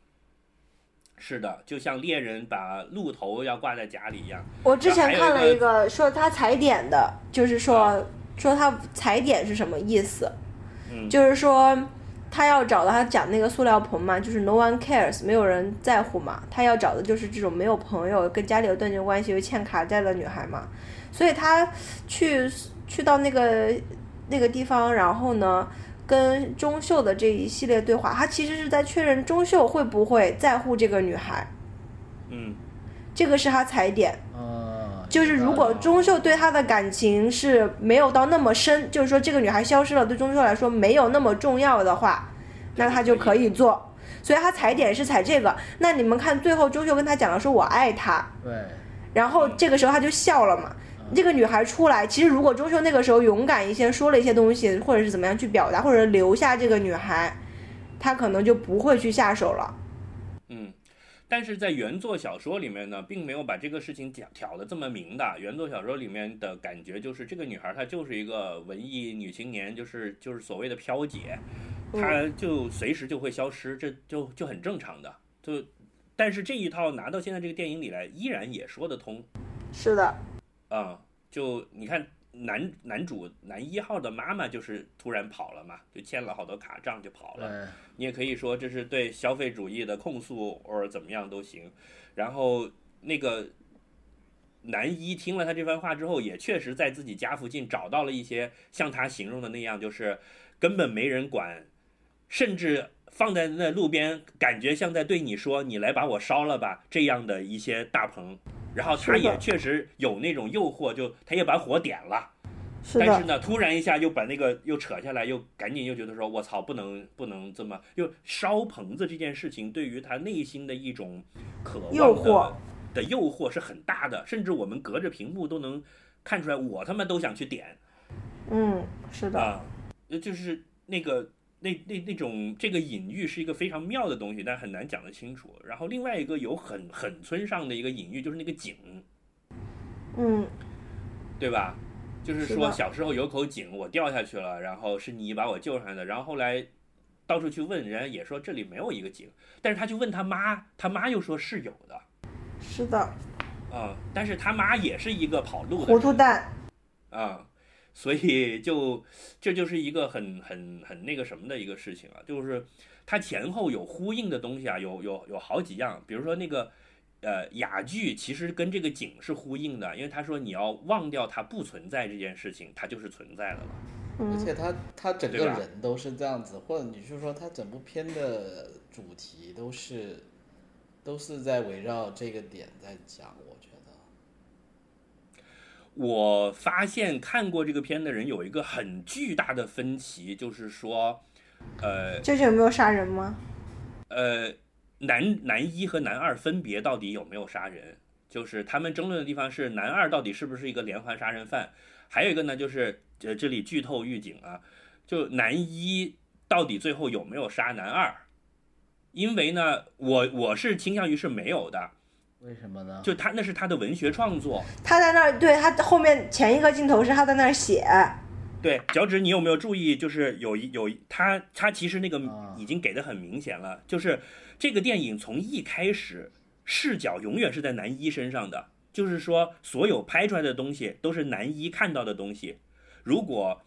是的，就像猎人把鹿头要挂在家里一样。我之前看了一个说他踩点的，就是说说他踩点是什么意思？嗯就是说他要找的，他讲那个塑料棚嘛，就是 no one cares，没有人在乎嘛。他要找的就是这种没有朋友、跟家里有断绝关系、又欠卡债的女孩嘛。所以他去去到那个那个地方，然后呢，跟钟秀的这一系列对话，他其实是在确认钟秀会不会在乎这个女孩，嗯，这个是他踩点。呃，就是如果钟秀对他的感情是没有到那么深，就是说这个女孩消失了，对钟秀来说没有那么重要的话，那他就可以做。所以他踩点是踩这个。那你们看，最后钟秀跟他讲了说“我爱他对，”，然后这个时候他就笑了嘛。这个女孩出来，其实如果钟秀那个时候勇敢一些，说了一些东西，或者是怎么样去表达，或者留下这个女孩，他可能就不会去下手了。嗯，但是在原作小说里面呢，并没有把这个事情挑挑的这么明的。原作小说里面的感觉就是，这个女孩她就是一个文艺女青年，就是就是所谓的飘姐，她就随时就会消失，这就就很正常的。就，但是这一套拿到现在这个电影里来，依然也说得通是的，啊、就你看。男男主男一号的妈妈就是突然跑了嘛，就欠了好多卡账就跑了。你也可以说这是对消费主义的控诉，或者怎么样都行。然后那个男一听了他这番话之后，也确实在自己家附近找到了一些像他形容的那样，就是根本没人管，甚至放在那路边，感觉像在对你说“你来把我烧了吧”这样的一些大棚。然后他也确实有那种诱惑，就他也把火点了。是，但是呢，突然一下又把那个又扯下来，又赶紧又觉得说，我操，不能不能这么，就烧棚子这件事情对于他内心的一种渴望的诱惑。的诱惑是很大的，甚至我们隔着屏幕都能看出来，我他妈都想去点。嗯，是的，啊，呃就是那个那那那种这个隐喻是一个非常妙的东西，但很难讲得清楚。然后另外一个有很很村上的一个隐喻，就是那个井，嗯，对吧？就是说小时候有口井，我掉下去了，然后是你把我救上来的，然后后来到处去问，人家也说这里没有一个井，但是他去问他妈，他妈又说是有的，是的，啊、但是他妈也是一个跑路的糊涂蛋，啊、所以就这就是一个很很很那个什么的一个事情啊，就是它前后有呼应的东西啊，有有有好几样，比如说那个呃哑剧其实跟这个景是呼应的，因为他说你要忘掉它不存在这件事情，它就是存在的了。嗯，而且他他整个人都是这样子，或者你是说他整部片的主题都是都是在围绕这个点在讲，我发现看过这个片的人有一个很巨大的分歧，就是说，呃究竟有没有杀人吗？呃，男男一和男二分别到底有没有杀人？就是他们争论的地方是男二到底是不是一个连环杀人犯，还有一个呢，就是呃这里剧透预警啊，就男一到底最后有没有杀男二？因为呢，我我是倾向于是没有的，为什么呢？就他那是他的文学创作，他在那儿，对他后面前一个镜头是他在那儿写，对，脚趾，你有没有注意？就是有一有一他他其实那个啊已经给的很明显了，就是这个电影从一开始视角永远是在男一身上的，就是说所有拍出来的东西都是男一看到的东西。如果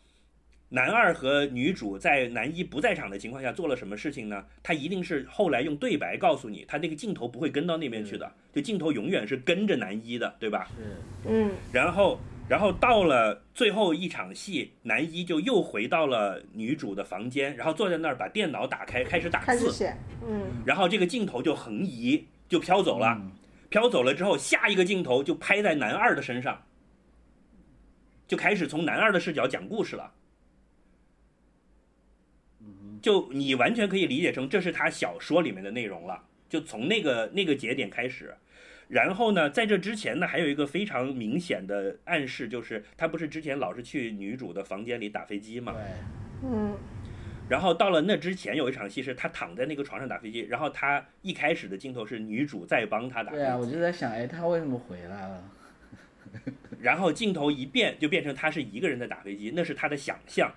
男二和女主在男一不在场的情况下做了什么事情呢？他一定是后来用对白告诉你，他那个镜头不会跟到那边去的，就镜头永远是跟着男一的，对吧？是嗯，然后，然后到了最后一场戏，男一就又回到了女主的房间，然后坐在那儿把电脑打开，开始打字，写，嗯，然后这个镜头就横移，就飘走了。嗯飘走了之后，下一个镜头就拍在男二的身上，就开始从男二的视角讲故事了。就你完全可以理解成这是他小说里面的内容了，就从那个那个节点开始。然后呢，在这之前呢，还有一个非常明显的暗示，就是他不是之前老是去女主的房间里打飞机嘛？对，嗯，然后到了那之前有一场戏是他躺在那个床上打飞机，然后他一开始的镜头是女主在帮他打飞机，对啊，我就在想，哎，他为什么回来了？然后镜头一变就变成他是一个人在打飞机，那是他的想象。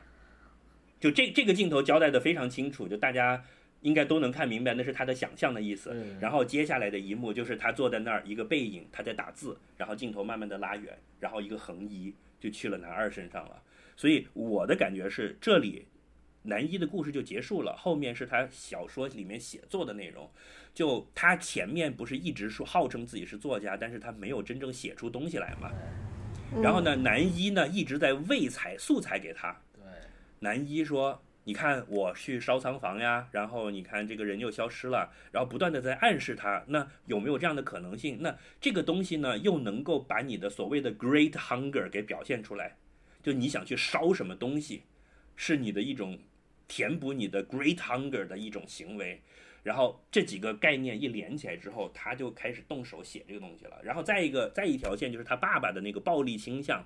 就这这个镜头交代的非常清楚，就大家应该都能看明白，那是他的想象的意思。嗯然后接下来的一幕就是他坐在那儿，一个背影，他在打字，然后镜头慢慢的拉远，然后一个横移就去了男二身上了。所以我的感觉是，这里男一的故事就结束了，后面是他小说里面写作的内容。就他前面不是一直说号称自己是作家，但是他没有真正写出东西来嘛。然后呢，男一呢一直在喂材素材给他。男一说：“你看我去烧仓房呀，然后你看这个人又消失了，然后不断的在暗示他，那有没有这样的可能性？那这个东西呢，又能够把你的所谓的 great hunger 给表现出来，就你想去烧什么东西，是你的一种填补你的 great hunger 的一种行为。”然后这几个概念一连起来之后，他就开始动手写这个东西了。然后再一个，再一条线就是他爸爸的那个暴力倾向，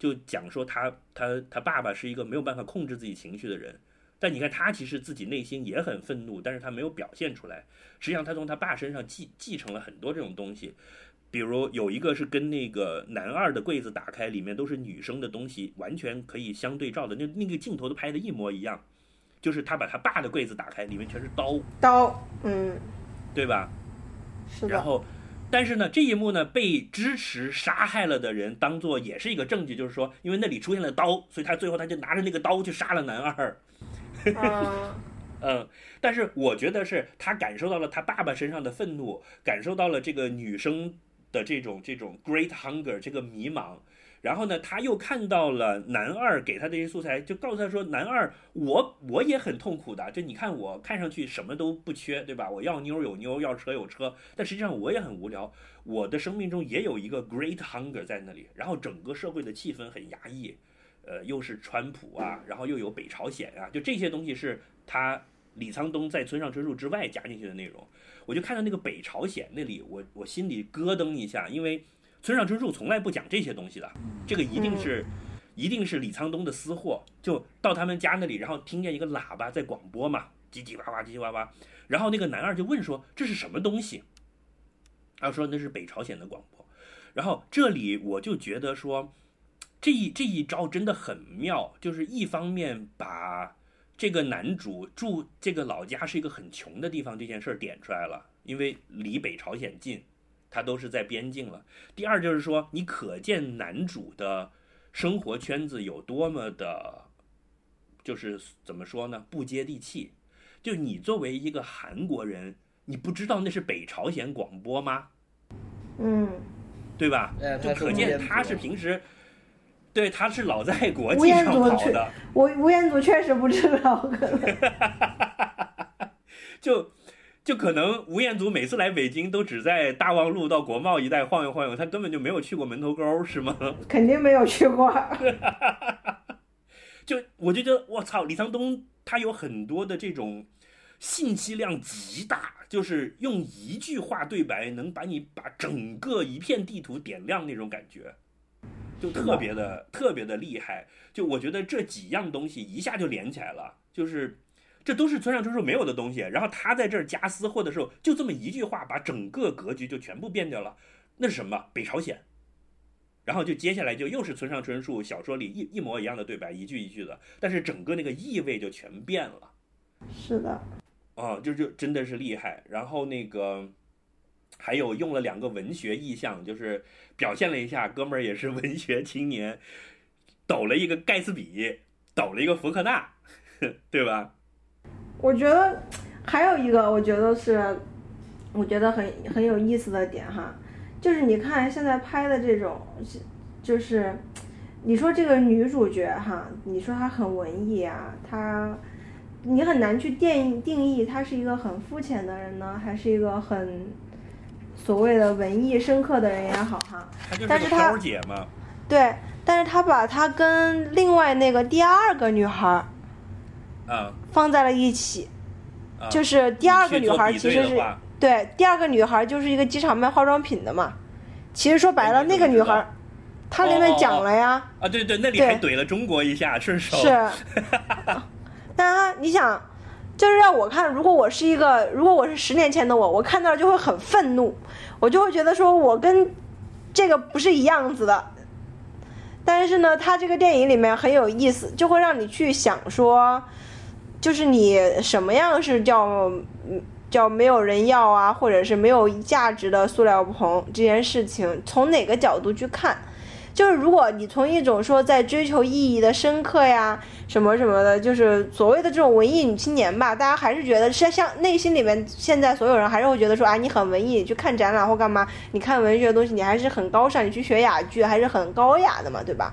就讲说他他他爸爸是一个没有办法控制自己情绪的人。但你看他其实自己内心也很愤怒，但是他没有表现出来。实际上他从他爸身上继继承了很多这种东西，比如有一个是跟那个男二的柜子打开，里面都是女生的东西，完全可以相对照的，那那个镜头都拍的一模一样。就是他把他爸的柜子打开，里面全是刀，刀，嗯，对吧？是的，然后，但是呢，这一幕呢被支持杀害了的人当做也是一个证据，就是说，因为那里出现了刀，所以他最后他就拿着那个刀去杀了男二。嗯，嗯，但是我觉得是他感受到了他爸爸身上的愤怒，感受到了这个女生的这种这种 great hunger 这个迷茫。然后呢，他又看到了男二给他这些素材，就告诉他说：“男二，我我也很痛苦的。就你看我看上去什么都不缺，对吧？我要妞有妞，要车有车，但实际上我也很无聊。我的生命中也有一个 great hunger 在那里。然后整个社会的气氛很压抑，呃，又是川普啊，然后又有北朝鲜啊，就这些东西是他李沧东在村上春树之外加进去的内容。我就看到那个北朝鲜那里，我我心里咯噔一下，因为。村上春树从来不讲这些东西的，这个一定是，一定是李沧东的私货。就到他们家那里，然后听见一个喇叭在广播嘛，叽叽哇哇，叽叽哇哇。然后那个男二就问说：“这是什么东西？”他说：“那是北朝鲜的广播。”然后这里我就觉得说，这一这一招真的很妙，就是一方面把这个男主住这个老家是一个很穷的地方这件事儿点出来了，因为离北朝鲜近。他都是在边境了。第二就是说，你可见男主的生活圈子有多么的，就是怎么说呢，不接地气。就你作为一个韩国人，你不知道那是北朝鲜广播吗？嗯，对吧？哎他是就可见他是平时，对，他是老在国际上跑的，吴吴彦祖确实不知道，可能就。就可能吴彦祖每次来北京都只在大望路到国贸一带晃悠晃悠，他根本就没有去过门头沟，是吗？肯定没有去过。就我就觉得我操，李沧东他有很多的这种信息量极大，就是用一句话对白能把你把整个一片地图点亮那种感觉，就特别的特别的厉害。就我觉得这几样东西一下就连起来了，就是这都是村上春树没有的东西。然后他在这儿加私货的时候，就这么一句话把整个格局就全部变掉了。那是什么？北朝鲜。然后就接下来就又是村上春树小说里一一模一样的对白，一句一句的，但是整个那个意味就全变了。是的，啊，就就真的是厉害。然后那个还有用了两个文学意象，就是表现了一下哥们儿也是文学青年，抖了一个盖茨比，抖了一个福克纳，对吧？我觉得还有一个，我觉得是，我觉得很很有意思的点哈，就是你看现在拍的这种就是你说这个女主角哈，你说她很文艺啊，她你很难去定定义她是一个很肤浅的人呢，还是一个很所谓的文艺深刻的人也好哈。她就是个但是她姐嘛，对，但是她把她跟另外那个第二个女孩儿啊，放在了一起，啊就是第二个女孩儿其实是对第二个女孩儿就是一个机场卖化妆品的嘛。其实说白了，那个女孩儿，她里面讲了呀。啊，对对，那里对还怼了中国一下，顺手是，但他你想，就是让我看，如果我是一个，如果我是十年前的我，我看到就会很愤怒，我就会觉得说我跟这个不是一样子的。但是呢，他这个电影里面很有意思，就会让你去想说，就是你什么样是叫叫没有人要啊，或者是没有价值的塑料棚这件事情，从哪个角度去看？就是如果你从一种说在追求意义的深刻呀，什么什么的，就是所谓的这种文艺女青年吧，大家还是觉得是像内心里面，现在所有人还是会觉得说啊，你很文艺，去看展览或干嘛，你看文学的东西，你还是很高尚，你去学哑剧还是很高雅的嘛，对吧？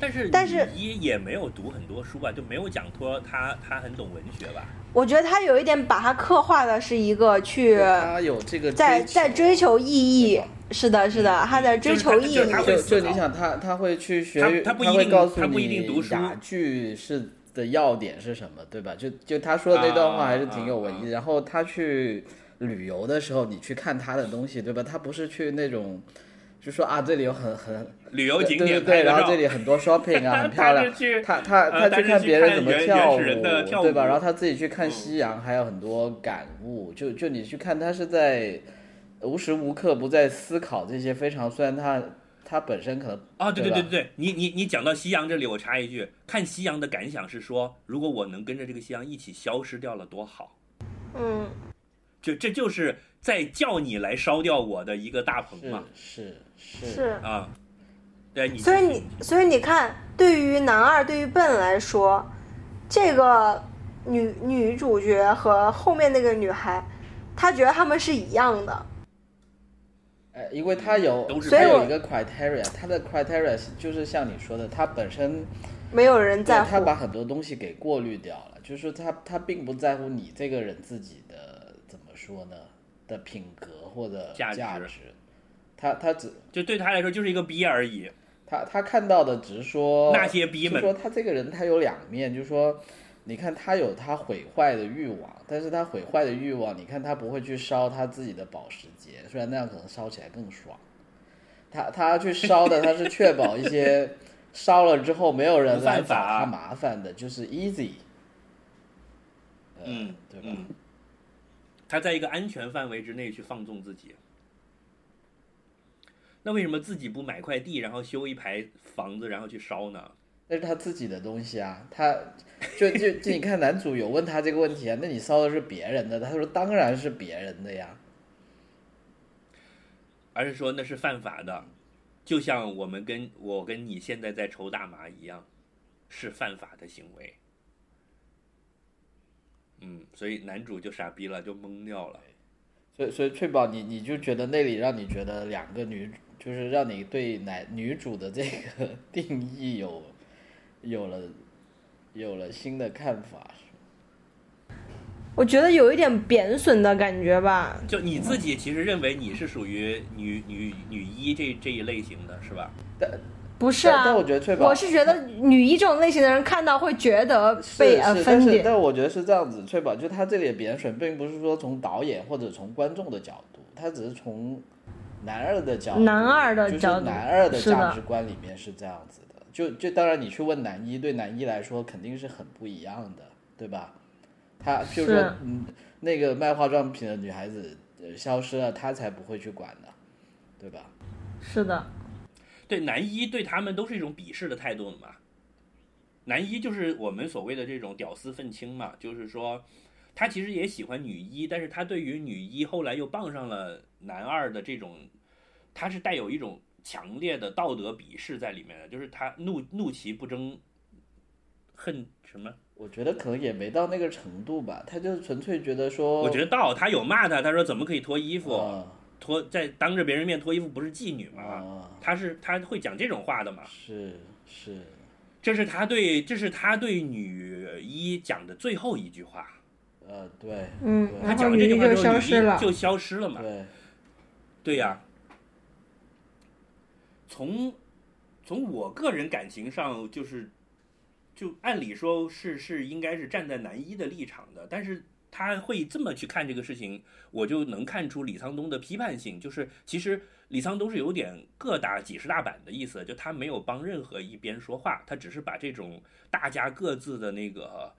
但是但是一也没有读很多书吧，就没有讲说他他很懂文学吧？我觉得他有一点把他刻画的是一个去他有这个在在追求意义，是的，是的，他在追求意义就是他。会就就你想他他会去学，他他不一定会告诉他不一你定读书哑剧是的要点是什么，对吧？就就他说的那段话还是挺有文艺。然后他去旅游的时候，你去看他的东西，对吧？他不是去那种。就说啊，这里有很很旅游景对对对，点拍的照然后这里很多 shopping 啊，很漂亮他他他去看别人怎么跳原始人的跳对吧？然后他自己去看嗯夕阳，还有很多感悟。就就你去看，他是在无时无刻不在思考这些非常，虽然他他本身可能啊，对对对对对对，你你你讲到夕阳这里，我插一句，看夕阳的感想是说，如果我能跟着这个夕阳一起消失掉了，多好！嗯，就这就是在叫你来烧掉我的一个大棚是嘛，是是是。啊，对你，所以你，所以你看，对于男二，对于笨来说，这个女女主角和后面那个女孩，他觉得他们是一样的。呃，因为他有所以有一个 criteria，他的 criteria 是就是像你说的，他本身没有人在乎。他把很多东西给过滤掉了，就是他他并不在乎你这个人自己的怎么说呢的品格或者价价值他他只就对他来说就是一个逼而已。他他看到的只是说那些逼们就说他这个人他有两面，就是说，你看他有他毁坏的欲望，但是他毁坏的欲望，你看他不会去烧他自己的保时捷，虽然那样可能烧起来更爽。他他去烧的，他是确保一些 烧了之后没有人来找他麻烦的，就是 easy。呃嗯，对吧？嗯，他在一个安全范围之内去放纵自己。那为什么自己不买块地，然后修一排房子，然后去烧呢？那是他自己的东西啊，他就就就你看男主有问他这个问题啊，那你烧的是别人的，他说当然是别人的呀。而是说那是犯法的，就像我们跟我跟你现在在抽大麻一样，是犯法的行为。嗯，所以男主就傻逼了，就懵掉了。所以，所以翠宝，你你就觉得那里让你觉得两个女，就是让你对男女主的这个定义有有了有了新的看法，我觉得有一点贬损的感觉吧。就你自己其实认为你是属于女女女一这这一类型的是吧？不是啊，但但我觉得翠宝我是觉得女一这种类型的人看到会觉得被是是，但是。但我觉得是这样子，翠宝就他这里的贬损，并不是说从导演或者从观众的角度，他只是从男二的角度，男二的就是角度男二的价值观里面是这样子的。就就当然你去问男一，对男一来说肯定是很不一样的，对吧？他就是说，嗯，那个卖化妆品的女孩子呃消失了，他才不会去管的，对吧？是的，对男一对他们都是一种鄙视的态度嘛。男一就是我们所谓的这种屌丝愤青嘛，就是说他其实也喜欢女一，但是他对于女一后来又傍上了男二的这种，他是带有一种强烈的道德鄙视在里面的，就是他怒怒其不争，恨什么？我觉得可能也没到那个程度吧，他就是纯粹觉得说，我觉得到他有骂他，他说怎么可以脱衣服，嗯脱在当着别人面脱衣服不是妓女吗？啊，他是他会讲这种话的嘛？是是，这是他对这是他对女一讲的最后一句话。呃，对嗯，对他讲了这句话就之后，女一消失了。就消失了嘛？对，对呀、从从我个人感情上，就是就按理说是是应该是站在男一的立场的，但是他会这么去看这个事情，我就能看出李沧东的批判性，就是其实李沧东是有点各打几十大板的意思，就他没有帮任何一边说话，他只是把这种大家各自的那个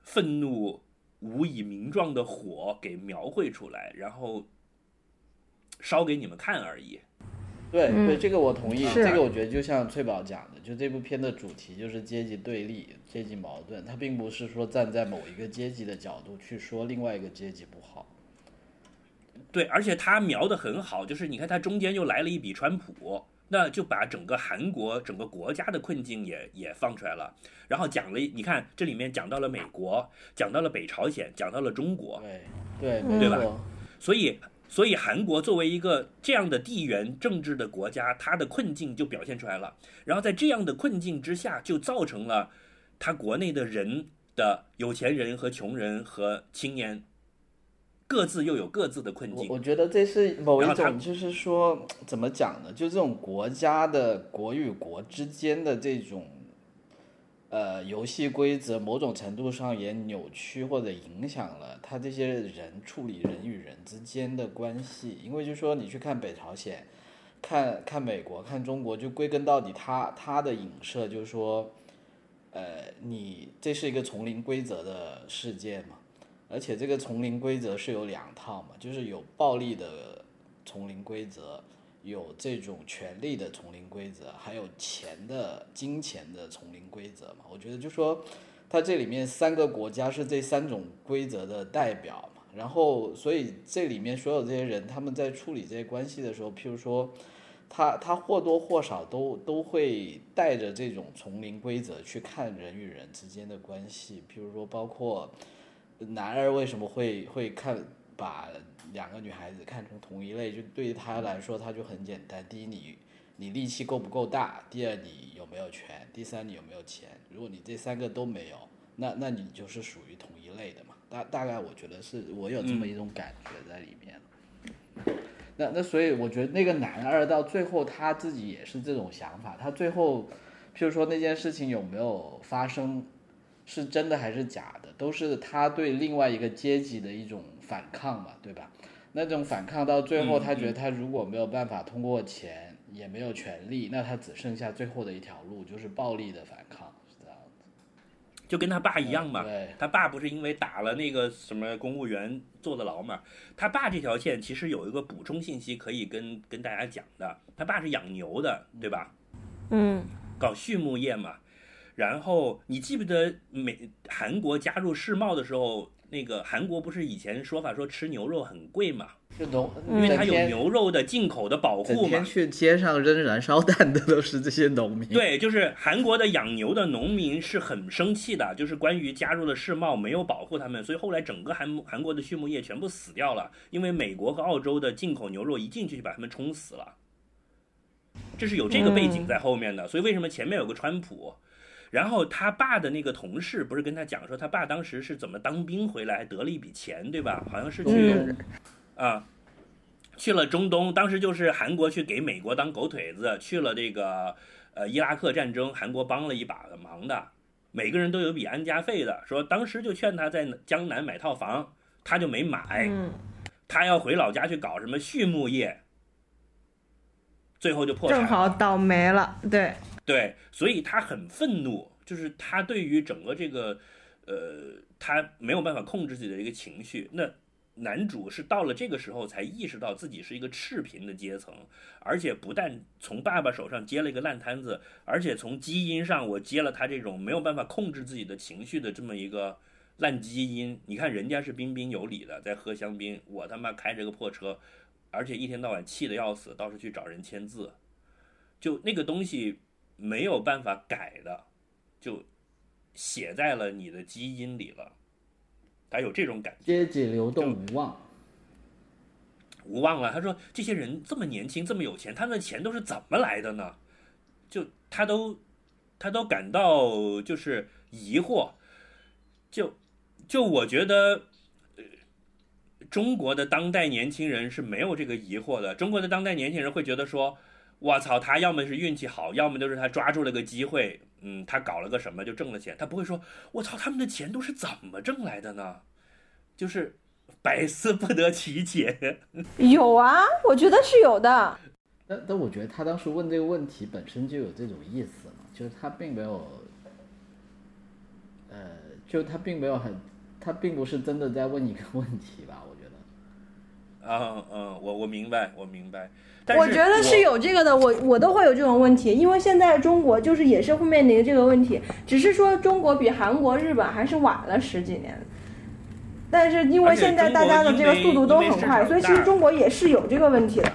愤怒无以名状的火给描绘出来，然后烧给你们看而已。对嗯对，这个我同意。这个我觉得就像翠宝讲的，就这部片的主题就是阶级对立、阶级矛盾，它并不是说站在某一个阶级的角度去说另外一个阶级不好。对，而且他描的很好，就是你看他中间又来了一笔川普，那就把整个韩国整个国家的困境也也放出来了，然后讲了，你看这里面讲到了美国，讲到了北朝鲜，讲到了中国，对对，对吧。所以所以韩国作为一个这样的地缘政治的国家，它的困境就表现出来了。然后在这样的困境之下，就造成了它国内的人的有钱人和穷人和青年各自又有各自的困境。我我觉得这是某一种，就是说怎么讲呢？就这种国家的国与国之间的这种，呃，游戏规则，某种程度上也扭曲或者影响了他这些人处理人与人之间的关系。因为就说你去看北朝鲜，看看美国，看中国，就归根到底他他的影射就是说，呃，你这是一个丛林规则的世界嘛。而且这个丛林规则是有两套嘛，就是有暴力的丛林规则，有这种权力的丛林规则，还有钱的、金钱的丛林规则嘛。我觉得就说，它这里面三个国家是这三种规则的代表嘛。然后，所以这里面所有这些人，他们在处理这些关系的时候，譬如说，他他或多或少都都会带着这种丛林规则去看人与人之间的关系，譬如说包括。男二为什么会会看把两个女孩子看成同一类？就对于他来说，他就很简单：第一，你你力气够不够大；第二，你有没有权；第三，你有没有钱。如果你这三个都没有，那那你就是属于同一类的嘛。大大概我觉得是我有这么一种感觉在里面。那那所以我觉得那个男二到最后他自己也是这种想法，他最后，譬如说那件事情有没有发生，是真的还是假的，都是他对另外一个阶级的一种反抗嘛，对吧？那种反抗到最后，嗯他觉得他如果没有办法通过钱，也没有权利，那他只剩下最后的一条路，就是暴力的反抗，是这样子。就跟他爸一样嘛。对，他爸不是因为打了那个什么公务员坐的牢嘛？他爸这条线其实有一个补充信息可以跟跟大家讲的。他爸是养牛的，对吧？嗯，搞畜牧业嘛。然后你记不得美韩国加入世贸的时候，那个韩国不是以前说法说吃牛肉很贵嘛？就农，因为它有牛肉的进口的保护嘛。去街上扔燃烧弹的都是这些农民。对，就是韩国的养牛的农民是很生气的，就是关于加入了世贸没有保护他们，所以后来整个韩韩国的畜牧业全部死掉了，因为美国和澳洲的进口牛肉一进去就把他们冲死了，这是有这个背景在后面的，所以为什么前面有个川普？然后他爸的那个同事不是跟他讲说，他爸当时是怎么当兵回来，还得了一笔钱，对吧？好像是去嗯啊，去了中东，当时就是韩国去给美国当狗腿子，去了这个呃伊拉克战争，韩国帮了一把的忙的，每个人都有笔安家费的。说当时就劝他在江南买套房，他就没买，嗯，他要回老家去搞什么畜牧业，最后就破产正了。好倒霉了，对，对，所以他很愤怒，就是他对于整个这个，呃，他没有办法控制自己的一个情绪。那男主是到了这个时候才意识到自己是一个赤贫的阶层，而且不但从爸爸手上接了一个烂摊子，而且从基因上我接了他这种没有办法控制自己的情绪的这么一个烂基因。你看人家是彬彬有礼的在喝香槟，我他妈开着个破车，而且一天到晚气得要死，到处去找人签字，就那个东西。没有办法改的，就写在了你的基因里了。他有这种感觉，阶级流动无望。无望了。他说这些人这么年轻，这么有钱，他们的钱都是怎么来的呢？就他都他都感到就是疑惑。就就我觉得，呃，中国的当代年轻人是没有这个疑惑的。中国的当代年轻人会觉得说，我操，他要么是运气好，要么就是他抓住了个机会，嗯，他搞了个什么就挣了钱。他不会说，我操，他们的钱都是怎么挣来的呢？就是百思不得其解。有啊，我觉得是有的。但但我觉得他当时问这个问题本身就有这种意思嘛，就是他并没有，呃，就他并没有很，他并不是真的在问一个问题吧？我觉得。嗯嗯，我我明白，我明白。但我觉得是有这个的，我我都会有这种问题，因为现在中国就是也是会面临这个问题，只是说中国比韩国、日本还是晚了十几年。但是因为现在大家的这个速度都很快，所以其实中国也是有这个问题的。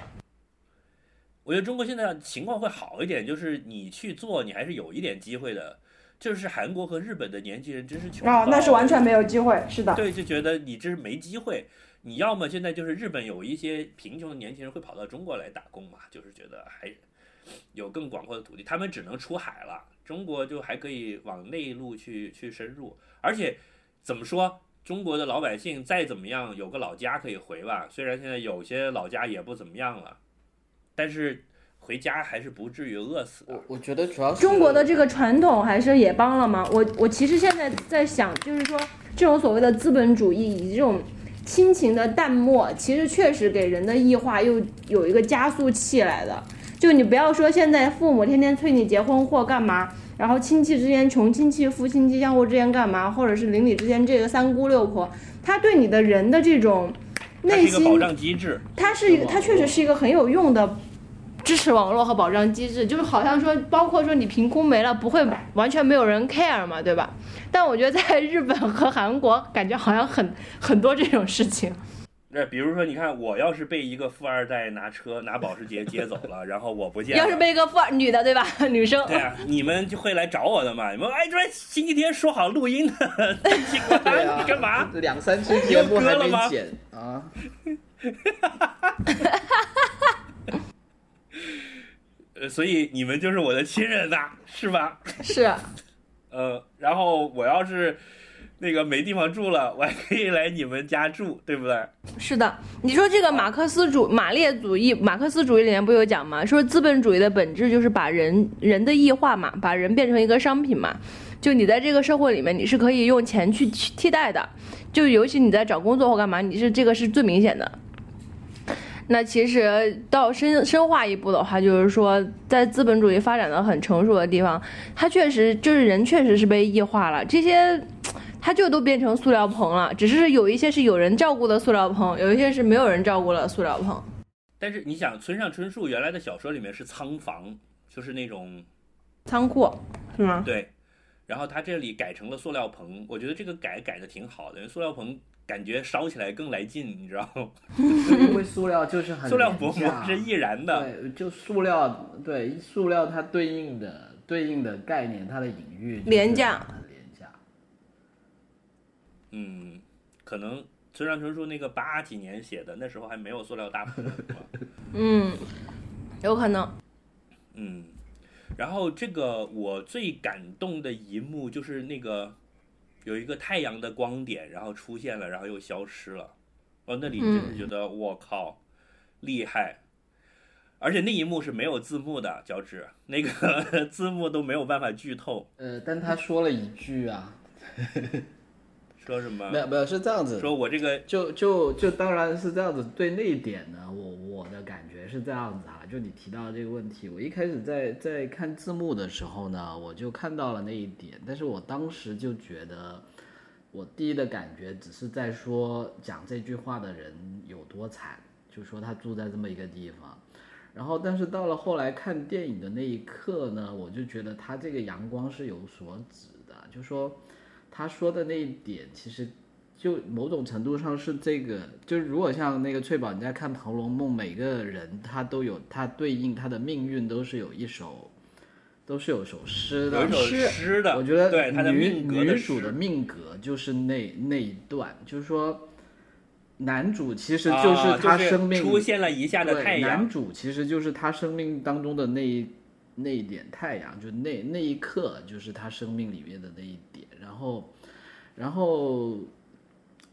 我觉得中国现在情况会好一点，就是你去做，你还是有一点机会的。就是韩国和日本的年轻人真是穷啊，那是完全没有机会，是的。对，就觉得你这是没机会。你要么现在就是日本有一些贫穷的年轻人会跑到中国来打工嘛，就是觉得还有更广阔的土地，他们只能出海了。中国就还可以往内陆去去深入，而且怎么说，中国的老百姓再怎么样有个老家可以回吧，虽然现在有些老家也不怎么样了，但是。回家还是不至于饿死。我我觉得主要是中国的这个传统还是也帮了忙。我我其实现在在想，就是说这种所谓的资本主义以及这种亲情的淡漠，其实确实给人的异化又有一个加速器来的。就你不要说现在父母天天催你结婚或干嘛，然后亲戚之间穷亲戚富亲戚相互之间干嘛，或者是邻里之间这个三姑六婆，他对你的人的这种内心保障机制，它是一个，它确实是一个很有用的。支持网络和保障机制，就是好像说，包括说你凭空没了，不会完全没有人 care 嘛，对吧？但我觉得在日本和韩国，感觉好像很很多这种事情。那比如说，你看，我要是被一个富二代拿车拿保时捷接走了，然后我不见，要是被一个富二女的，对吧？女生，对啊，你们就会来找我的嘛？你们哎，这星期天说好录音的，你干嘛？两三期节目还没剪啊？呃，所以你们就是我的亲人呐，是吧？是。呃，然后我要是那个没地方住了，我还可以来你们家住，对不对？是的。你说这个马克思主马列主义，马克思主义里面不有讲吗？说资本主义的本质就是把人人的异化嘛，把人变成一个商品嘛。就你在这个社会里面，你是可以用钱去替代的。就尤其你在找工作或干嘛，你是这个是最明显的。那其实到深深化一步的话，就是说，在资本主义发展的很成熟的地方，它确实就是人确实是被异化了，这些，它就都变成塑料棚了。只是有一些是有人照顾的塑料棚，有一些是没有人照顾的塑料棚。但是你想，村上春树原来的小说里面是仓房，就是那种仓库，是吗？对。然后他这里改成了塑料棚，我觉得这个改改的挺好的，因为塑料棚。感觉烧起来更来劲，你知道吗？因为塑料就是很塑料薄膜是易燃的，对，就塑料，对，塑料它对应的对应的概念，它的隐喻廉价，廉价。嗯，可能村上春树那个八几年写的，那时候还没有塑料大棚。嗯，有可能。嗯，然后这个我最感动的一幕就是那个。有一个太阳的光点，然后出现了，然后又消失了。哦，那里真是觉得我靠，厉害！而且那一幕是没有字幕的，脚趾那个 字幕都没有办法剧透。呃，但他说了一句啊。说什么？没有没有，是这样子。说我这个就就就当然是这样子。对那一点呢，我我的感觉是这样子啊。就你提到这个问题，我一开始在在看字幕的时候呢，我就看到了那一点。但是我当时就觉得，我第一的感觉只是在说讲这句话的人有多惨，就说他住在这么一个地方。然后，但是到了后来看电影的那一刻呢，我就觉得他这个阳光是有所指的，就说。他说的那一点，其实就某种程度上是这个，就是如果像那个翠宝，你在看《红楼梦》，每个人他都有他对应他的命运，都是有一首，都是有首诗的。有首诗的，我觉得。对，女女主的命格就是那那一段，就是说，男主其实就是啊他生命、出现了一下的对太阳男，主其实就是他生命当中的那一那一点太阳，就那那一刻就是他生命里面的那一点。然后，然后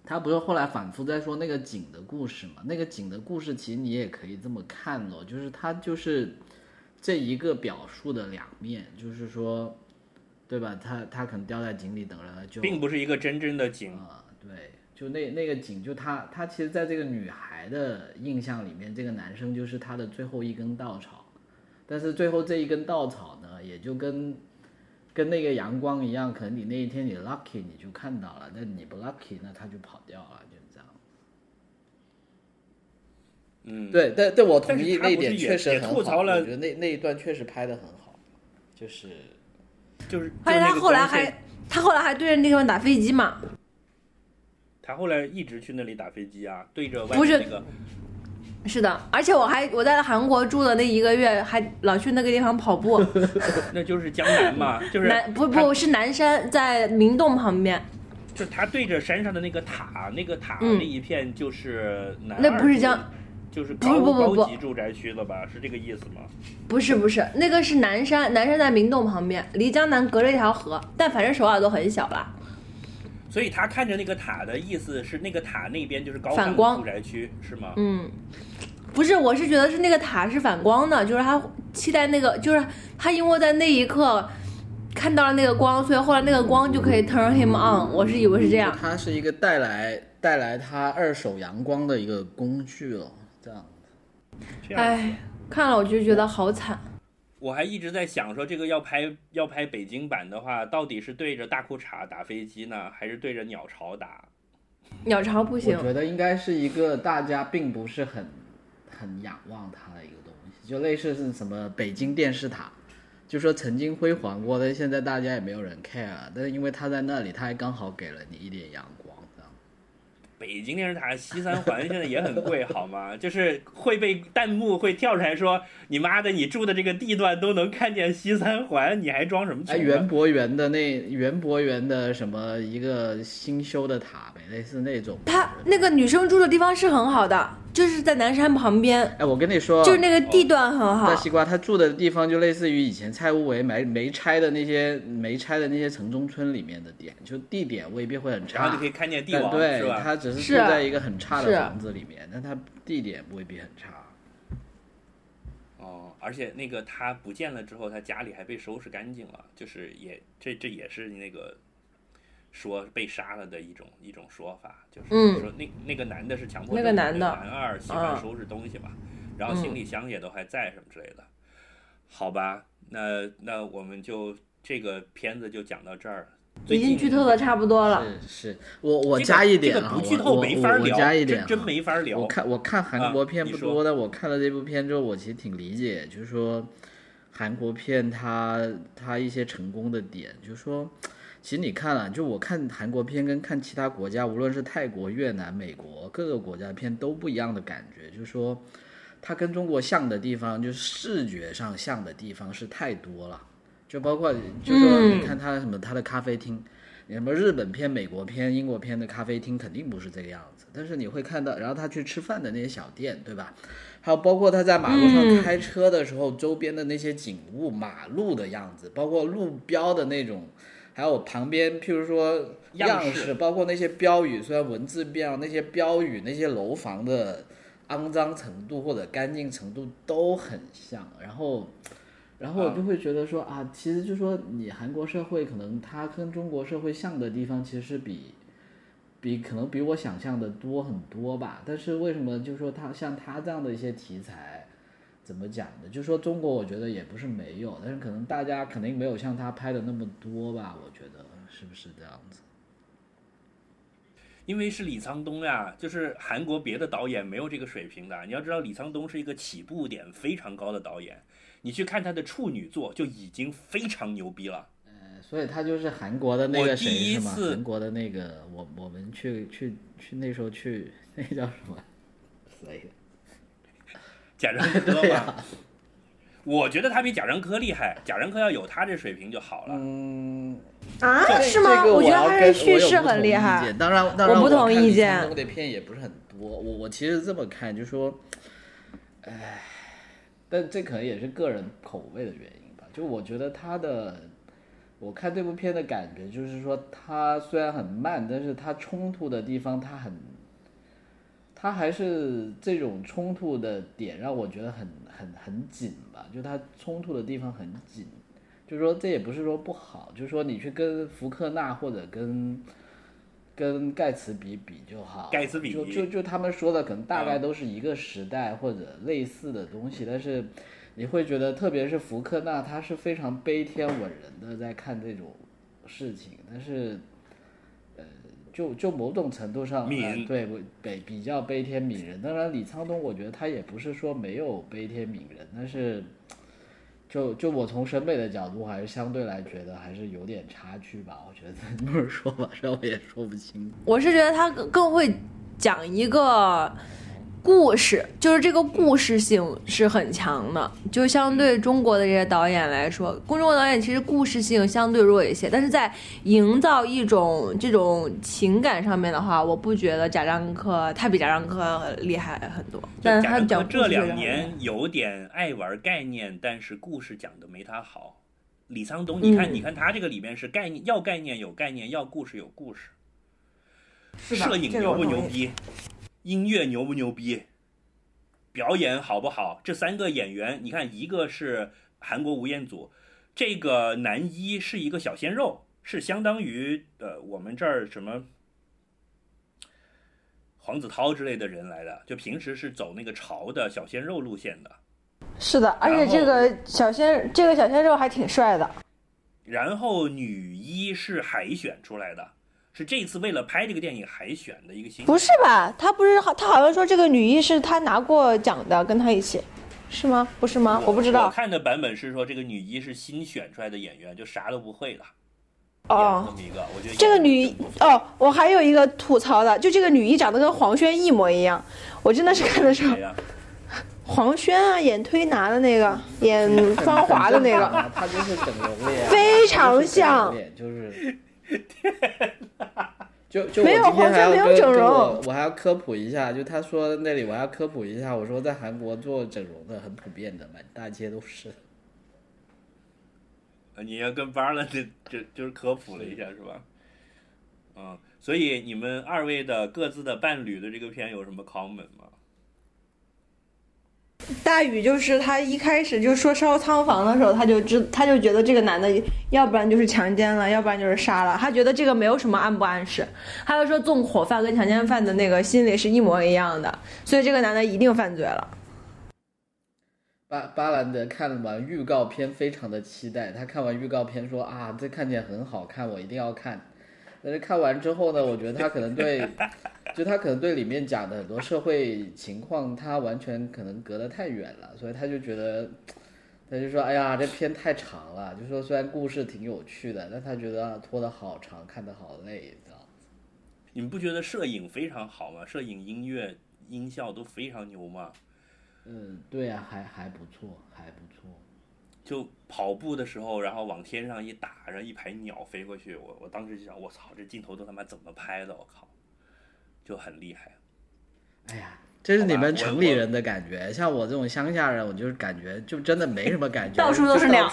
他不是后来反复在说那个井的故事嘛？那个井的故事其实你也可以这么看咯，就是他就是这一个表述的两面，就是说，对吧？他他可能掉在井里等人了，就并不是一个真正的井。啊，对，就那那个井，就他他其实在这个女孩的印象里面，这个男生就是他的最后一根稻草，但是最后这一根稻草呢，也就跟跟那个阳光一样，可能你那一天你 lucky 你就看到了，但你不 lucky 那他就跑掉了，就是这样。嗯，对，但但我同意那一点确实很好，吐槽了我觉得那那一段确实拍的很好，就是就是而且他后来还他后来还对着那个地方打飞机嘛，他后来一直去那里打飞机啊，对着外不是面那个是的，而且我还我在韩国住的那一个月，还老去那个地方跑步。那就是江南嘛，就是南不不是南山，在明洞旁边，就他对着山上的那个塔，那个塔嗯那一片就是南那不是江，就是不高不不不高级住宅区了吧？是这个意思吗？不是不是，那个是南山，南山在明洞旁边，离江南隔着一条河，但反正首尔都很小啦。所以他看着那个塔的意思是那个塔那边就是高反光住宅区是吗？嗯，不是，我是觉得是那个塔是反光的，就是他期待那个，就是他因为在那一刻看到了那个光，所以后来那个光就可以 turn him on。我是以为是这样。它是一个带来带来他二手阳光的一个工具了，这样。这样哎，看了我就觉得好惨。我还一直在想说，这个要拍要拍北京版的话，到底是对着大裤衩打飞机呢，还是对着鸟巢打？鸟巢不行我，觉得应该是一个大家并不是很很仰望它的一个东西，就类似是什么北京电视塔，就说曾经辉煌过，但现在大家也没有人 care。但是因为它在那里，它还刚好给了你一点阳光。北京电视塔西三环现在也很贵，好吗？就是会被弹幕会跳出来说：“你妈的，你住的这个地段都能看见西三环，你还装什么穷哎，啊？”园博园的那园博园的什么一个新修的塔呗，类似那种。他那个女生住的地方是很好的，就是在南山旁边，哎，我跟你说，就是那个地段很好大。西瓜他住的地方就类似于以前蔡屋围没没拆的那些没拆的那些城中村里面的点，就地点未必会很差然后就可以，看见帝王，对？他只是住在一个很差的房子里面，但他地点未必很差。哦，而且那个他不见了之后，他家里还被收拾干净了，就是也这这也是那个说被杀了的一种一种说法，就是嗯说那那个男的是强迫那个症男的男二喜欢嗯收拾东西嘛，然后行李箱也都还在什么之类的，好吧，那那我们就这个片子就讲到这儿。已经剧透的差不多了。是是，我我加一点啊，这个不剧透我我我没法聊，加一点啊，真真没法聊。我看我看韩国片不多，但我看了这部片之后，我其实挺理解，就是说韩国片它它一些成功的点，就是说，其实你看了，就我看韩国片跟看其他国家，无论是泰国、越南、美国各个国家的片都不一样的感觉，就是说它跟中国像的地方，就是视觉上像的地方是太多了，就包括就说嗯你看它什么它的咖啡厅。你什么日本片、美国片、英国片的咖啡厅肯定不是这个样子，但是你会看到，然后他去吃饭的那些小店，对吧？还有包括他在马路上嗯开车的时候，周边的那些景物、马路的样子，包括路标的那种，还有旁边，譬如说样样式包括那些标语，虽然文字变了，那些标语、那些楼房的肮脏程度或者干净程度都很像，然后。然后我就会觉得说啊，其实就说你韩国社会可能它跟中国社会像的地方，其实是比比可能比我想象的多很多吧。但是为什么就说它像它这样的一些题材，怎么讲的？就说中国我觉得也不是没有，但是可能大家肯定没有像他拍的那么多吧。我觉得是不是这样子？因为是李沧东呀，就是韩国别的导演没有这个水平的。你要知道，李沧东是一个起步点非常高的导演，你去看他的处女作就已经非常牛逼了。呃所以他就是韩国的那个谁第一是吗？次韩国的那个我我们去去去那时候去 那叫什么 谁？贾樟柯对呀、嘛，我觉得他比贾樟柯厉害。贾樟柯要有他这水平就好了。嗯，啊，是吗？我觉得他是叙事很厉害。当然，当然我不同意见沧东的片也不是很多我我其实这么看，就说，哎，但这可能也是个人口味的原因吧。就我觉得他的，我看这部片的感觉就是说，他虽然很慢，但是他冲突的地方他很，他还是这种冲突的点让我觉得很很很紧吧。就他冲突的地方很紧，就是说这也不是说不好，就是说你去跟福克纳或者跟。跟盖茨比比就好，盖茨比就就就他们说的可能大概都是一个时代或者类似的东西，但是你会觉得，特别是福克纳，他是非常悲天悯人的在看这种事情，但是呃，就就某种程度上，悯对比比较悲天悯人。当然，李沧东我觉得他也不是说没有悲天悯人，但是。就就我从审美的角度，还是相对来觉得还是有点差距吧。我觉得 这么说吧，这我也说不清。我是觉得他更更会讲一个故事，就是这个故事性是很强的。就相对中国的这些导演来说，中国导演其实故事性相对弱一些，但是在营造一种这种情感上面的话，我不觉得贾樟柯他比贾樟柯厉害很多。但是他贾樟柯这两年有点爱玩概念，但是故事讲的没他好。李沧东，你看，嗯你看他这个里面是概念，要概念有概念，要故事有故事。摄影牛不牛逼？音乐牛不牛逼？表演好不好？这三个演员，你看，一个是韩国吴彦祖，这个男一是一个小鲜肉，是相当于呃我们这儿什么黄子韬之类的人来的，就平时是走那个潮的小鲜肉路线的。是的，而且这个小鲜这个小鲜肉还挺帅的。然后女一是海选出来的，是这次为了拍这个电影海选的一个新。不是吧？他不是他好像说这个女一是他拿过奖的，跟他一起，是吗？不是吗？我不知道我道。看的版本是说这个女一是新选出来的演员，就啥都不会的。演这哦，么一个，我觉得这个女哦，我还有一个吐槽的，就这个女一长得跟黄轩一模一样，我真的是看的时候谁，呀 黄轩啊，演推拿的那个，演 芳华的那个，啊，他就是整容脸，非常像就是整容脸，就。就就我没有今天还要黄轩没有跟跟整容我我还要科普一下，就他说那里我还要科普一下，我说在韩国做整容的很普遍的，满大街都是。呃你要跟班了，这这就是科普了一下是吧？嗯，所以你们二位的各自的伴侣的这个片有什么 common 吗？大宇就是他一开始就说烧仓房的时候，他就知他就觉得这个男的要不然就是强奸了，要不然就是杀了。他觉得这个没有什么暗不暗示，他就说纵火犯跟强奸犯的那个心理是一模一样的，所以这个男的一定犯罪了。巴巴兰德看完预告片，非常的期待。他看完预告片说啊，这看起来很好看，我一定要看。但是看完之后呢，我觉得他可能对，就他可能对里面讲的很多社会情况，他完全可能隔得太远了，所以他就觉得，他就说，哎呀，这片太长了。就说虽然故事挺有趣的，但他觉得啊拖得好长，看得好累，这样。你们不觉得摄影非常好吗？摄影、音乐、音效都非常牛吗？嗯，对呀、还还不错，还不错。就跑步的时候，然后往天上一打，然后一排鸟飞过去，我我当时就想，我操，这镜头都他妈怎么拍的？我靠，就很厉害。哎呀，这是你们城里人的感觉，像我这种乡下人，我就是感觉就真的没什么感觉，到处都是就鸟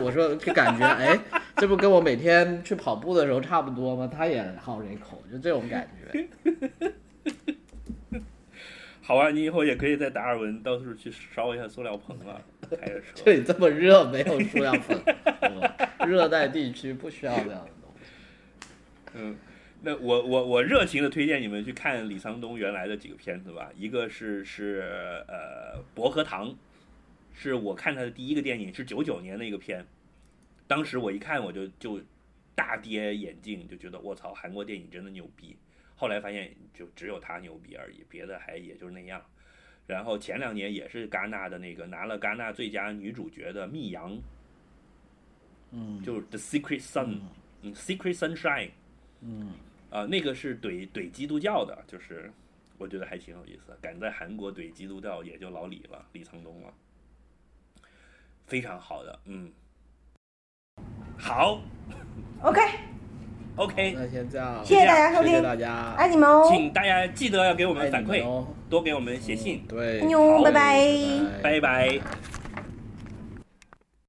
我说就感觉，哎，这不跟我每天去跑步的时候差不多吗？他也好这口，就这种感觉。好啊，你以后也可以在达尔文到处去烧一下塑料棚了，开着车。这里这么热，没有塑料棚，热带地区不需要这样的东西。嗯，那我我我热情的推荐你们去看李沧东原来的几个片子吧，一个是是呃《薄荷糖》，是我看他的第一个电影，是九九年的一个片，当时我一看我就就大跌眼镜，就觉得我操，韩国电影真的牛逼。后来发现就只有他牛逼而已，别的还也就是那样。然后前两年也是戛纳的那个拿了戛纳最佳女主角的《密阳》，嗯，就是《The Secret Sun》，嗯，《Secret Sunshine》。嗯，啊、那个是怼怼基督教的，就是我觉得还挺有意思的。敢在韩国怼基督教，也就老李了，李沧东了，非常好的，嗯，好，OK，OK，那先这样，谢谢大家收听谢谢大家，爱你们哦，请大家记得要给我们反馈，哦，多给我们写信，对，妞，拜。拜拜拜。